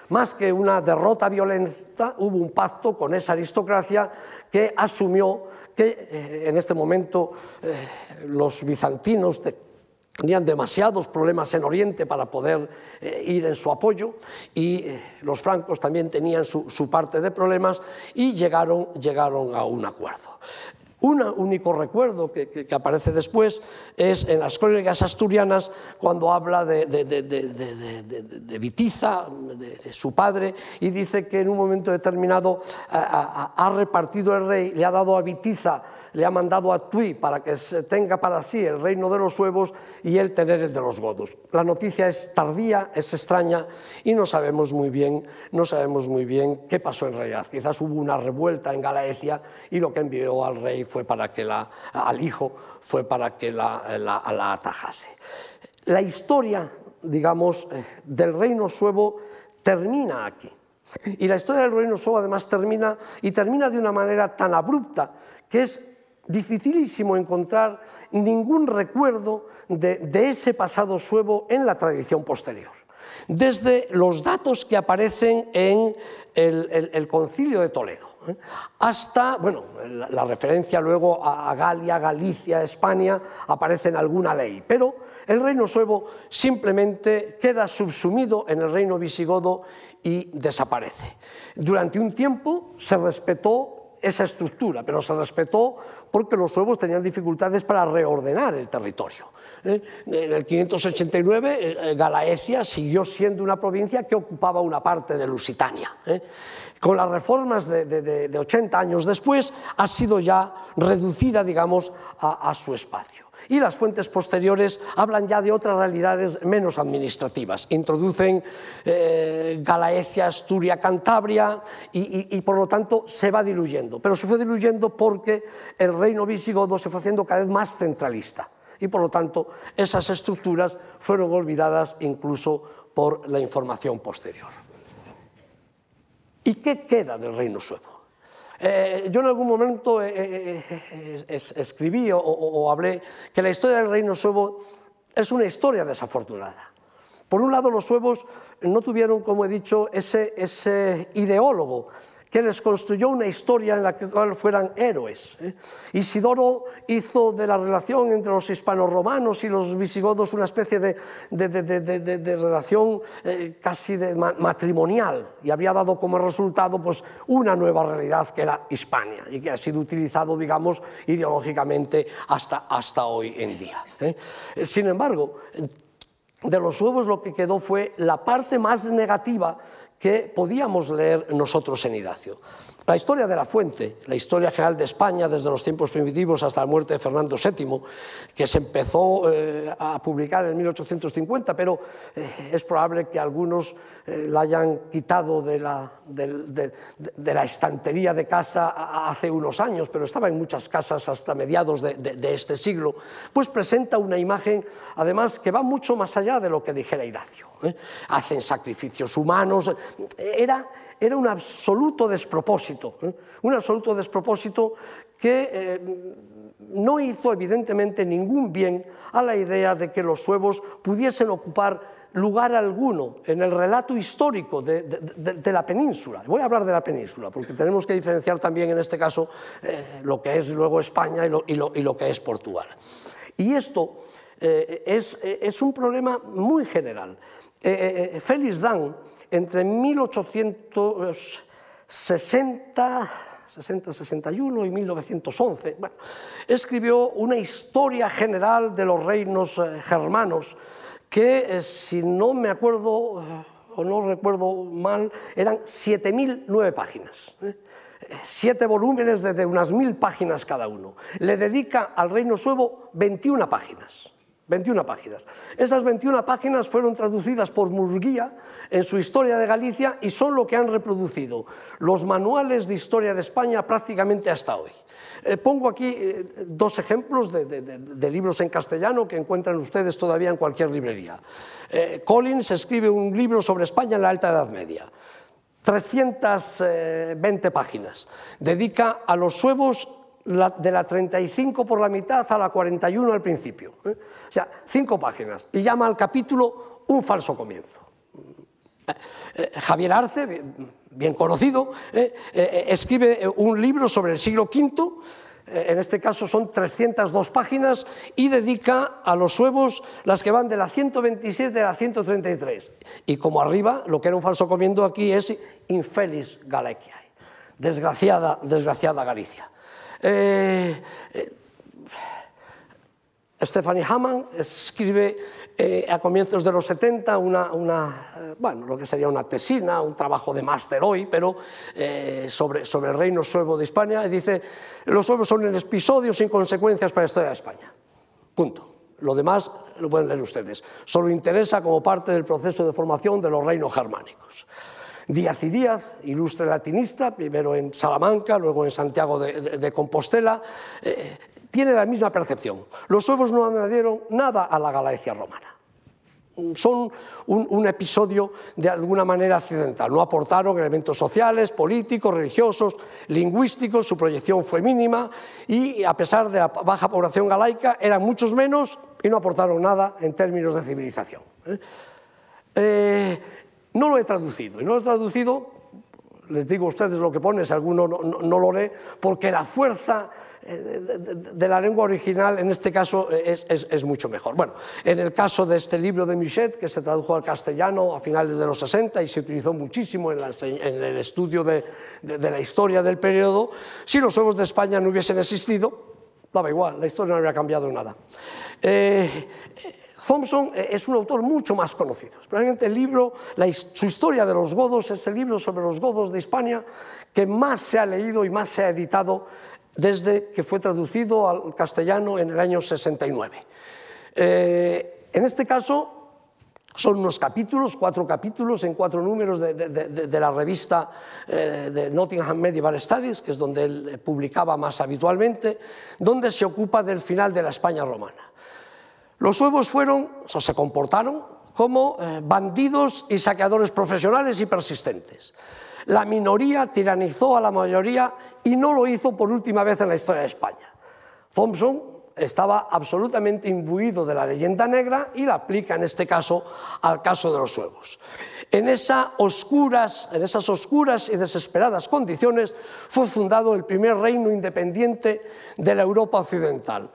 Más que una derrota violenta, hubo un pacto con esa aristocracia que asumió que eh, en este momento eh, los bizantinos tenían demasiados problemas en Oriente para poder ir en su apoyo y los francos también tenían su, su, parte de problemas y llegaron, llegaron a un acuerdo. Un único recuerdo que, aparece después es en las crónicas asturianas cuando habla de, de, Vitiza, de, su padre, y dice que en un momento determinado ha repartido el rey, le ha dado a Vitiza le ha mandado a Tui para que se tenga para sí el reino de los huevos y él tener el de los godos. La noticia es tardía, es extraña y no sabemos muy bien, no sabemos muy bien qué pasó en realidad. Quizás hubo una revuelta en Galaecia y lo que envió al rey fue para que la, al hijo fue para que la, la, atajase. La historia, digamos, eh, del reino suevo termina aquí. Y la historia del reino suevo además termina y termina de una manera tan abrupta que es dificilísimo encontrar ningún recuerdo de, ese pasado suevo en la tradición posterior. Desde los datos que aparecen en el, concilio de Toledo, ¿eh? hasta, bueno, la, referencia luego a Galia, Galicia, España, aparece en alguna ley, pero el reino suevo simplemente queda subsumido en el reino visigodo y desaparece. Durante un tiempo se respetó esa estructura, pero se respetó porque los suevos tenían dificultades para reordenar el territorio. ¿eh? En el 589 eh, eh, Galaecia siguió siendo una provincia que ocupaba una parte de Lusitania. Con las reformas de, 80 años después ha sido ya reducida, digamos, a su espacio y las fuentes posteriores hablan ya de otras realidades menos administrativas. Introducen eh, Galaecia, Asturia, Cantabria y, por lo tanto se va diluyendo. Pero se fue diluyendo porque el reino visigodo se fue haciendo cada vez más centralista y por lo tanto esas estructuras fueron olvidadas incluso por la información posterior. ¿Y qué queda del reino suevo? Eh, yo en algún momento eh, eh, escribí o, hablé que la historia del reino suevo es una historia desafortunada. Por un lado, los suevos no tuvieron, como he dicho, ese ideólogo que les construyó una historia en la que fueran héroes. ¿eh? Isidoro hizo de la relación entre los hispanos-romanos y los visigodos una especie de, relación eh, casi matrimonial y había dado como resultado pues, una nueva realidad que era Hispania y que ha sido utilizado, digamos, ideológicamente hasta, hasta hoy en día. ¿eh? Sin embargo, de los suevos lo que quedó fue la parte más negativa que podíamos leer nosotros en Idacio. La historia de la fuente, la historia general de España desde los tiempos primitivos hasta la muerte de Fernando VII, que se empezó eh, a publicar en 1850, pero eh, es probable que algunos eh, la hayan quitado de la, estantería de casa hace unos años, pero estaba en muchas casas hasta mediados de, este siglo, pues presenta una imagen, además, que va mucho más allá de lo que dijera Idacio. Hacen sacrificios humanos, era era un absoluto despropósito, ¿eh? un absoluto despropósito que eh, no hizo evidentemente ningún bien a la idea de que los suevos pudiesen ocupar lugar alguno en el relato histórico de, la península. Voy a hablar de la península, porque tenemos que diferenciar también en este caso eh, lo que es luego España y lo, que es Portugal. Y esto eh, es, un problema muy general. Eh, Félix Dan, entre 1860... 60-61 y 1911, escribió una historia general de los reinos germanos que, eh, si no me acuerdo eh, o no recuerdo mal, eran 7.009 páginas. ¿eh? Siete volúmenes de unas mil páginas cada uno. Le dedica al Reino Suevo 21 páginas. 21 páginas. Esas 21 páginas fueron traducidas por Murguía en su Historia de Galicia y son lo que han reproducido los manuales de historia de España prácticamente hasta hoy. Eh, pongo aquí eh, dos ejemplos de, libros en castellano que encuentran ustedes todavía en cualquier librería. Eh, Collins escribe un libro sobre España en la Alta Edad Media. 320 páginas. Dedica a los suevos de la 35 por la mitad a la 41 al principio. O sea, cinco páginas. Y llama al capítulo Un falso comienzo. Javier Arce, bien conocido, eh, eh, escribe un libro sobre el siglo V, eh, en este caso son 302 páginas, y dedica a los suevos las que van de la 127 a la 133. Y como arriba, lo que era un falso comiendo aquí es Infelis Galiciae, desgraciada, desgraciada Galicia. Stephanie Hamann escribe eh, a comienzos de los 70 una, eh, bueno, lo que sería una tesina, un trabajo de máster hoy, pero eh, sobre, sobre el reino suevo de España, y dice, los suevos son un episodio sin consecuencias para la historia de España. Punto. Lo demás lo pueden leer ustedes. Solo interesa como parte del proceso de formación de los reinos germánicos. Díaz y Díaz, ilustre latinista, primero en Salamanca, luego en Santiago de, Compostela, tiene la misma percepción. Los suevos no añadieron nada a la Galicia romana. Son un, episodio de alguna manera accidental. No aportaron elementos sociales, políticos, religiosos, lingüísticos, su proyección fue mínima y a pesar de la baja población galaica eran muchos menos y no aportaron nada en términos de civilización. ¿eh? Eh, no lo he traducido y no lo he traducido, les digo a ustedes lo que pone, si alguno no lo lee, porque la fuerza de la lengua original en este caso es, mucho mejor. Bueno, en el caso de este libro de Michet, que se tradujo al castellano a finales de los 60 y se utilizó muchísimo en, el estudio de, la historia del periodo, si los suevos de España no hubiesen existido, daba igual, la historia no habría cambiado nada. Eh, Thompson es un autor mucho más conocido. Probablemente el libro, su historia de los godos, es el libro sobre los godos de España que más se ha leído y más se ha editado desde que fue traducido al castellano en el año 69. Eh, en este caso, son unos capítulos, cuatro capítulos en cuatro números de, la revista eh, de Nottingham Medieval Studies, que es donde él publicaba más habitualmente, donde se ocupa del final de la España romana. Los suevos fueron, se comportaron como eh, bandidos y saqueadores profesionales y persistentes. La minoría tiranizó a la mayoría y no lo hizo por última vez en la historia de España. Thompson estaba absolutamente imbuido de la leyenda negra y la aplica en este caso al caso de los suevos. En esas oscuras y desesperadas condiciones fue fundado el primer reino independiente de la Europa occidental.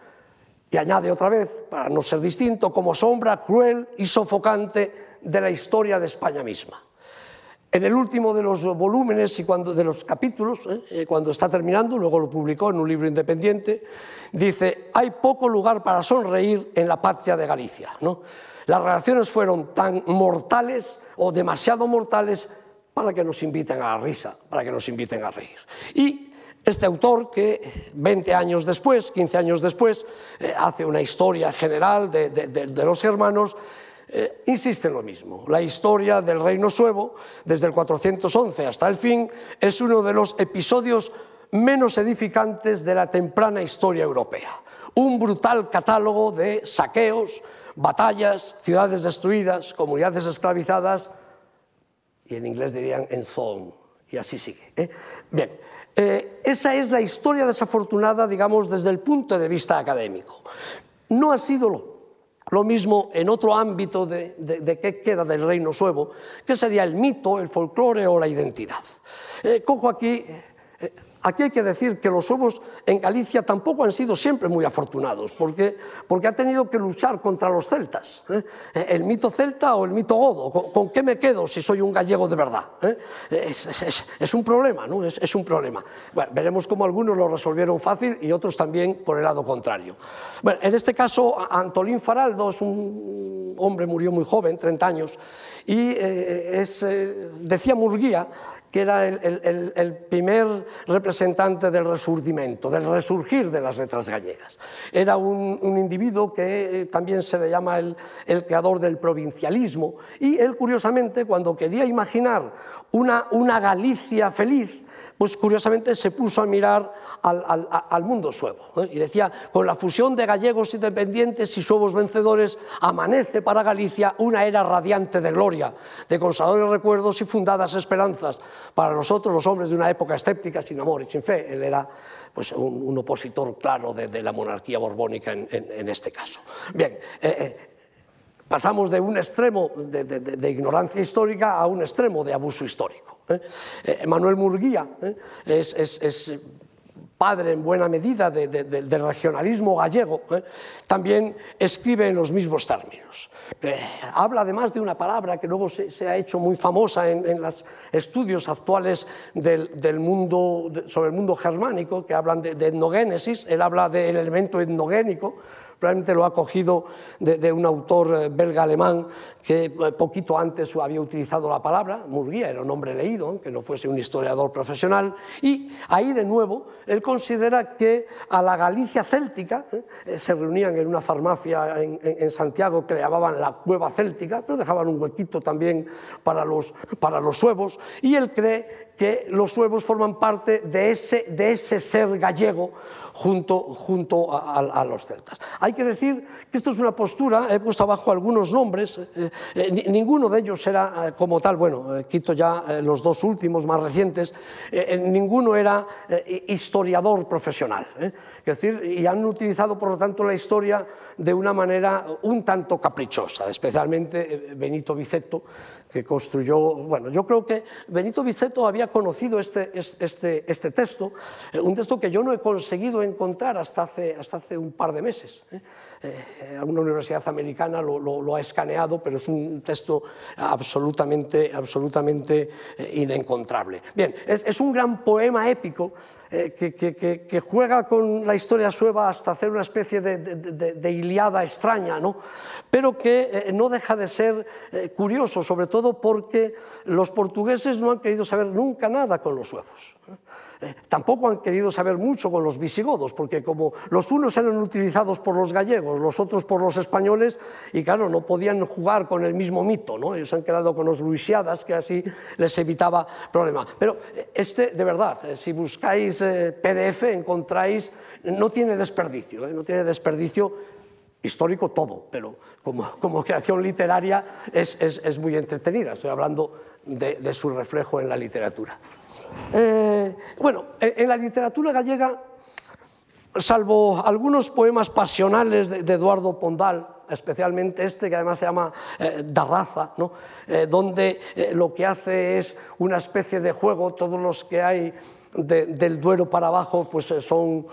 Y añade otra vez, para no ser distinto, como sombra cruel y sofocante de la historia de España misma. En el último de los volúmenes y cuando, de los capítulos, ¿eh? Eh, cuando está terminando, luego lo publicó en un libro independiente, dice, hay poco lugar para sonreír en la patria de Galicia. ¿no? Las relaciones fueron tan mortales o demasiado mortales para que nos inviten a la risa, para que nos inviten a reír. Y este autor que 20 años después, 15 años después, eh, hace una historia general de, los hermanos, eh, insiste en lo mismo. La historia del reino suevo, desde el 411 hasta el fin, es uno de los episodios menos edificantes de la temprana historia europea. Un brutal catálogo de saqueos, batallas, ciudades destruidas, comunidades esclavizadas y en inglés dirían en zone, y así sigue. ¿eh? Bien, eh, esa es la historia desafortunada, digamos, desde el punto de vista académico. No ha sido lo, mismo en otro ámbito de, qué queda del reino suevo, que sería el mito, el folclore o la identidad. Eh, cojo aquí eh, Aquí hay que decir que los suevos en Galicia tampoco han sido siempre muy afortunados, porque, porque ha tenido que luchar contra los celtas. ¿eh? El mito celta o el mito godo, ¿con, ¿con, qué me quedo si soy un gallego de verdad? ¿Eh? Es, un problema, ¿no? Es, un problema. Bueno, veremos cómo algunos lo resolvieron fácil y otros también por el lado contrario. Bueno, en este caso, Antolín Faraldo es un hombre, murió muy joven, 30 años, y eh, decía Murguía, que era el, primer representante del resurgimiento, del resurgir de las letras gallegas. Era un, individuo que eh, también se le llama el, creador del provincialismo y él, curiosamente, cuando quería imaginar una Galicia feliz, pues curiosamente se puso a mirar al, al, al mundo suevo y decía, con la fusión de gallegos independientes y suevos vencedores, amanece para Galicia una era radiante de gloria, de consadores recuerdos y fundadas esperanzas. Para nosotros, los hombres de una época escéptica, sin amor y sin fe, él era pues, un, opositor claro de, la monarquía borbónica en, en, en este caso. Bien, eh, eh, pasamos de un extremo de, de ignorancia histórica a un extremo de abuso histórico. Eh, Manuel Murguía eh, es, es, es, padre en buena medida de, de, de, del regionalismo gallego, eh, también escribe en los mismos términos. Eh, habla además de una palabra que luego se, se ha hecho muy famosa en, en los estudios actuales del, del mundo, sobre el mundo germánico, que hablan de, de etnogénesis, él habla del elemento etnogénico, probablemente lo ha cogido de, un autor eh, belga-alemán que eh, poquito antes había utilizado la palabra, Murguía era un hombre leído, aunque no fuese un historiador profesional, y ahí de nuevo él considera que a la Galicia céltica, eh, se reunían en una farmacia en, Santiago que le llamaban la cueva céltica, pero dejaban un huequito también para los, para los suevos, y él cree que los suevos forman parte de ese, ser gallego junto, a, los celtas. Hay que decir que esto es una postura, he puesto abajo algunos nombres, eh, eh, ninguno de ellos era eh, como tal, bueno, quito ya los dos últimos más recientes, ninguno era historiador profesional. Es decir, y han utilizado por lo tanto la historia de una manera un tanto caprichosa, especialmente Benito Viceto, que construyó, bueno, yo creo que Benito Viceto había conocido este, este, este texto, un texto que yo no he conseguido encontrar hasta hace, hasta hace un par de meses. ¿eh? Eh, una universidad americana lo, lo, lo, ha escaneado, pero es un texto absolutamente, absolutamente eh, inencontrable. Bien, es, es un gran poema épico eh, que, juega con la historia sueva hasta hacer una especie de, de Iliada extraña, ¿no? pero que eh, no deja de ser eh, curioso, sobre todo porque los portugueses no han querido saber nunca nada con los suevos. Eh, tampoco han querido saber mucho con los visigodos, porque como los unos eran utilizados por los gallegos, los otros por los españoles, y claro, no podían jugar con el mismo mito, ¿no? ellos han quedado con los luisiadas, que así les evitaba problemas. Pero eh, este, de verdad, eh, si buscáis PDF, encontráis, no tiene desperdicio, no tiene desperdicio histórico todo, pero como, como creación literaria es, muy entretenida. Estoy hablando de su reflejo en la literatura. Eh, bueno, en la literatura gallega, salvo algunos poemas pasionales de, Eduardo Pondal, especialmente este que además se llama eh, Da raza, ¿no? eh, donde eh, lo que hace es una especie de juego, todos los que hay de, del Duero para abajo pues son,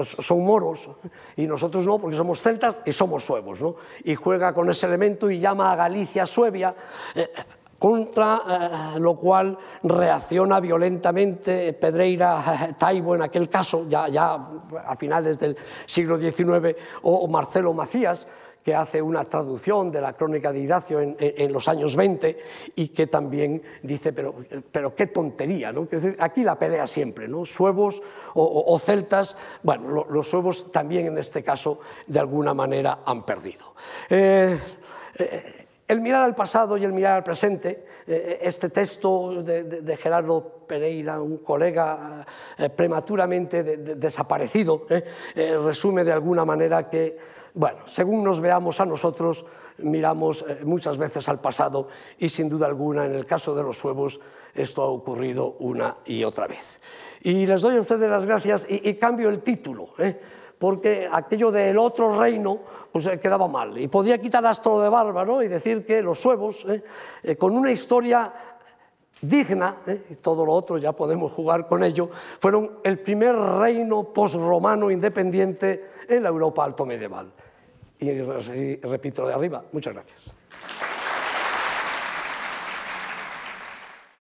son moros y nosotros no porque somos celtas y somos suevos ¿no? y juega con ese elemento y llama a Galicia Suevia contra eh, lo cual reacciona violentamente Pedreira Taibo en aquel caso, ya, ya a finales del siglo XIX, o Marcelo Macías, que hace una traducción de la crónica de Idacio en, los años 20 y que también dice, pero, pero qué tontería, ¿no? Decir, aquí la pelea siempre, ¿no? Suevos o, celtas, bueno, lo, los suevos también en este caso de alguna manera han perdido. Eh, eh, El mirar al pasado y el mirar al presente, eh, este texto de, Gerardo Pereira, un colega eh, prematuramente desaparecido, eh, resume de alguna manera que, bueno, según nos veamos a nosotros, miramos muchas veces al pasado y sin duda alguna, en el caso de los huevos, esto ha ocurrido una y otra vez. Y les doy a ustedes las gracias y cambio el título porque aquello del otro reino pues eh, quedaba mal. Y podía quitar Astro de Bárbaro y decir que los suevos, eh, eh, con una historia digna, y todo lo otro ya podemos jugar con ello, fueron el primer reino postromano independiente en la Europa alto medieval. Y repito de arriba, muchas gracias.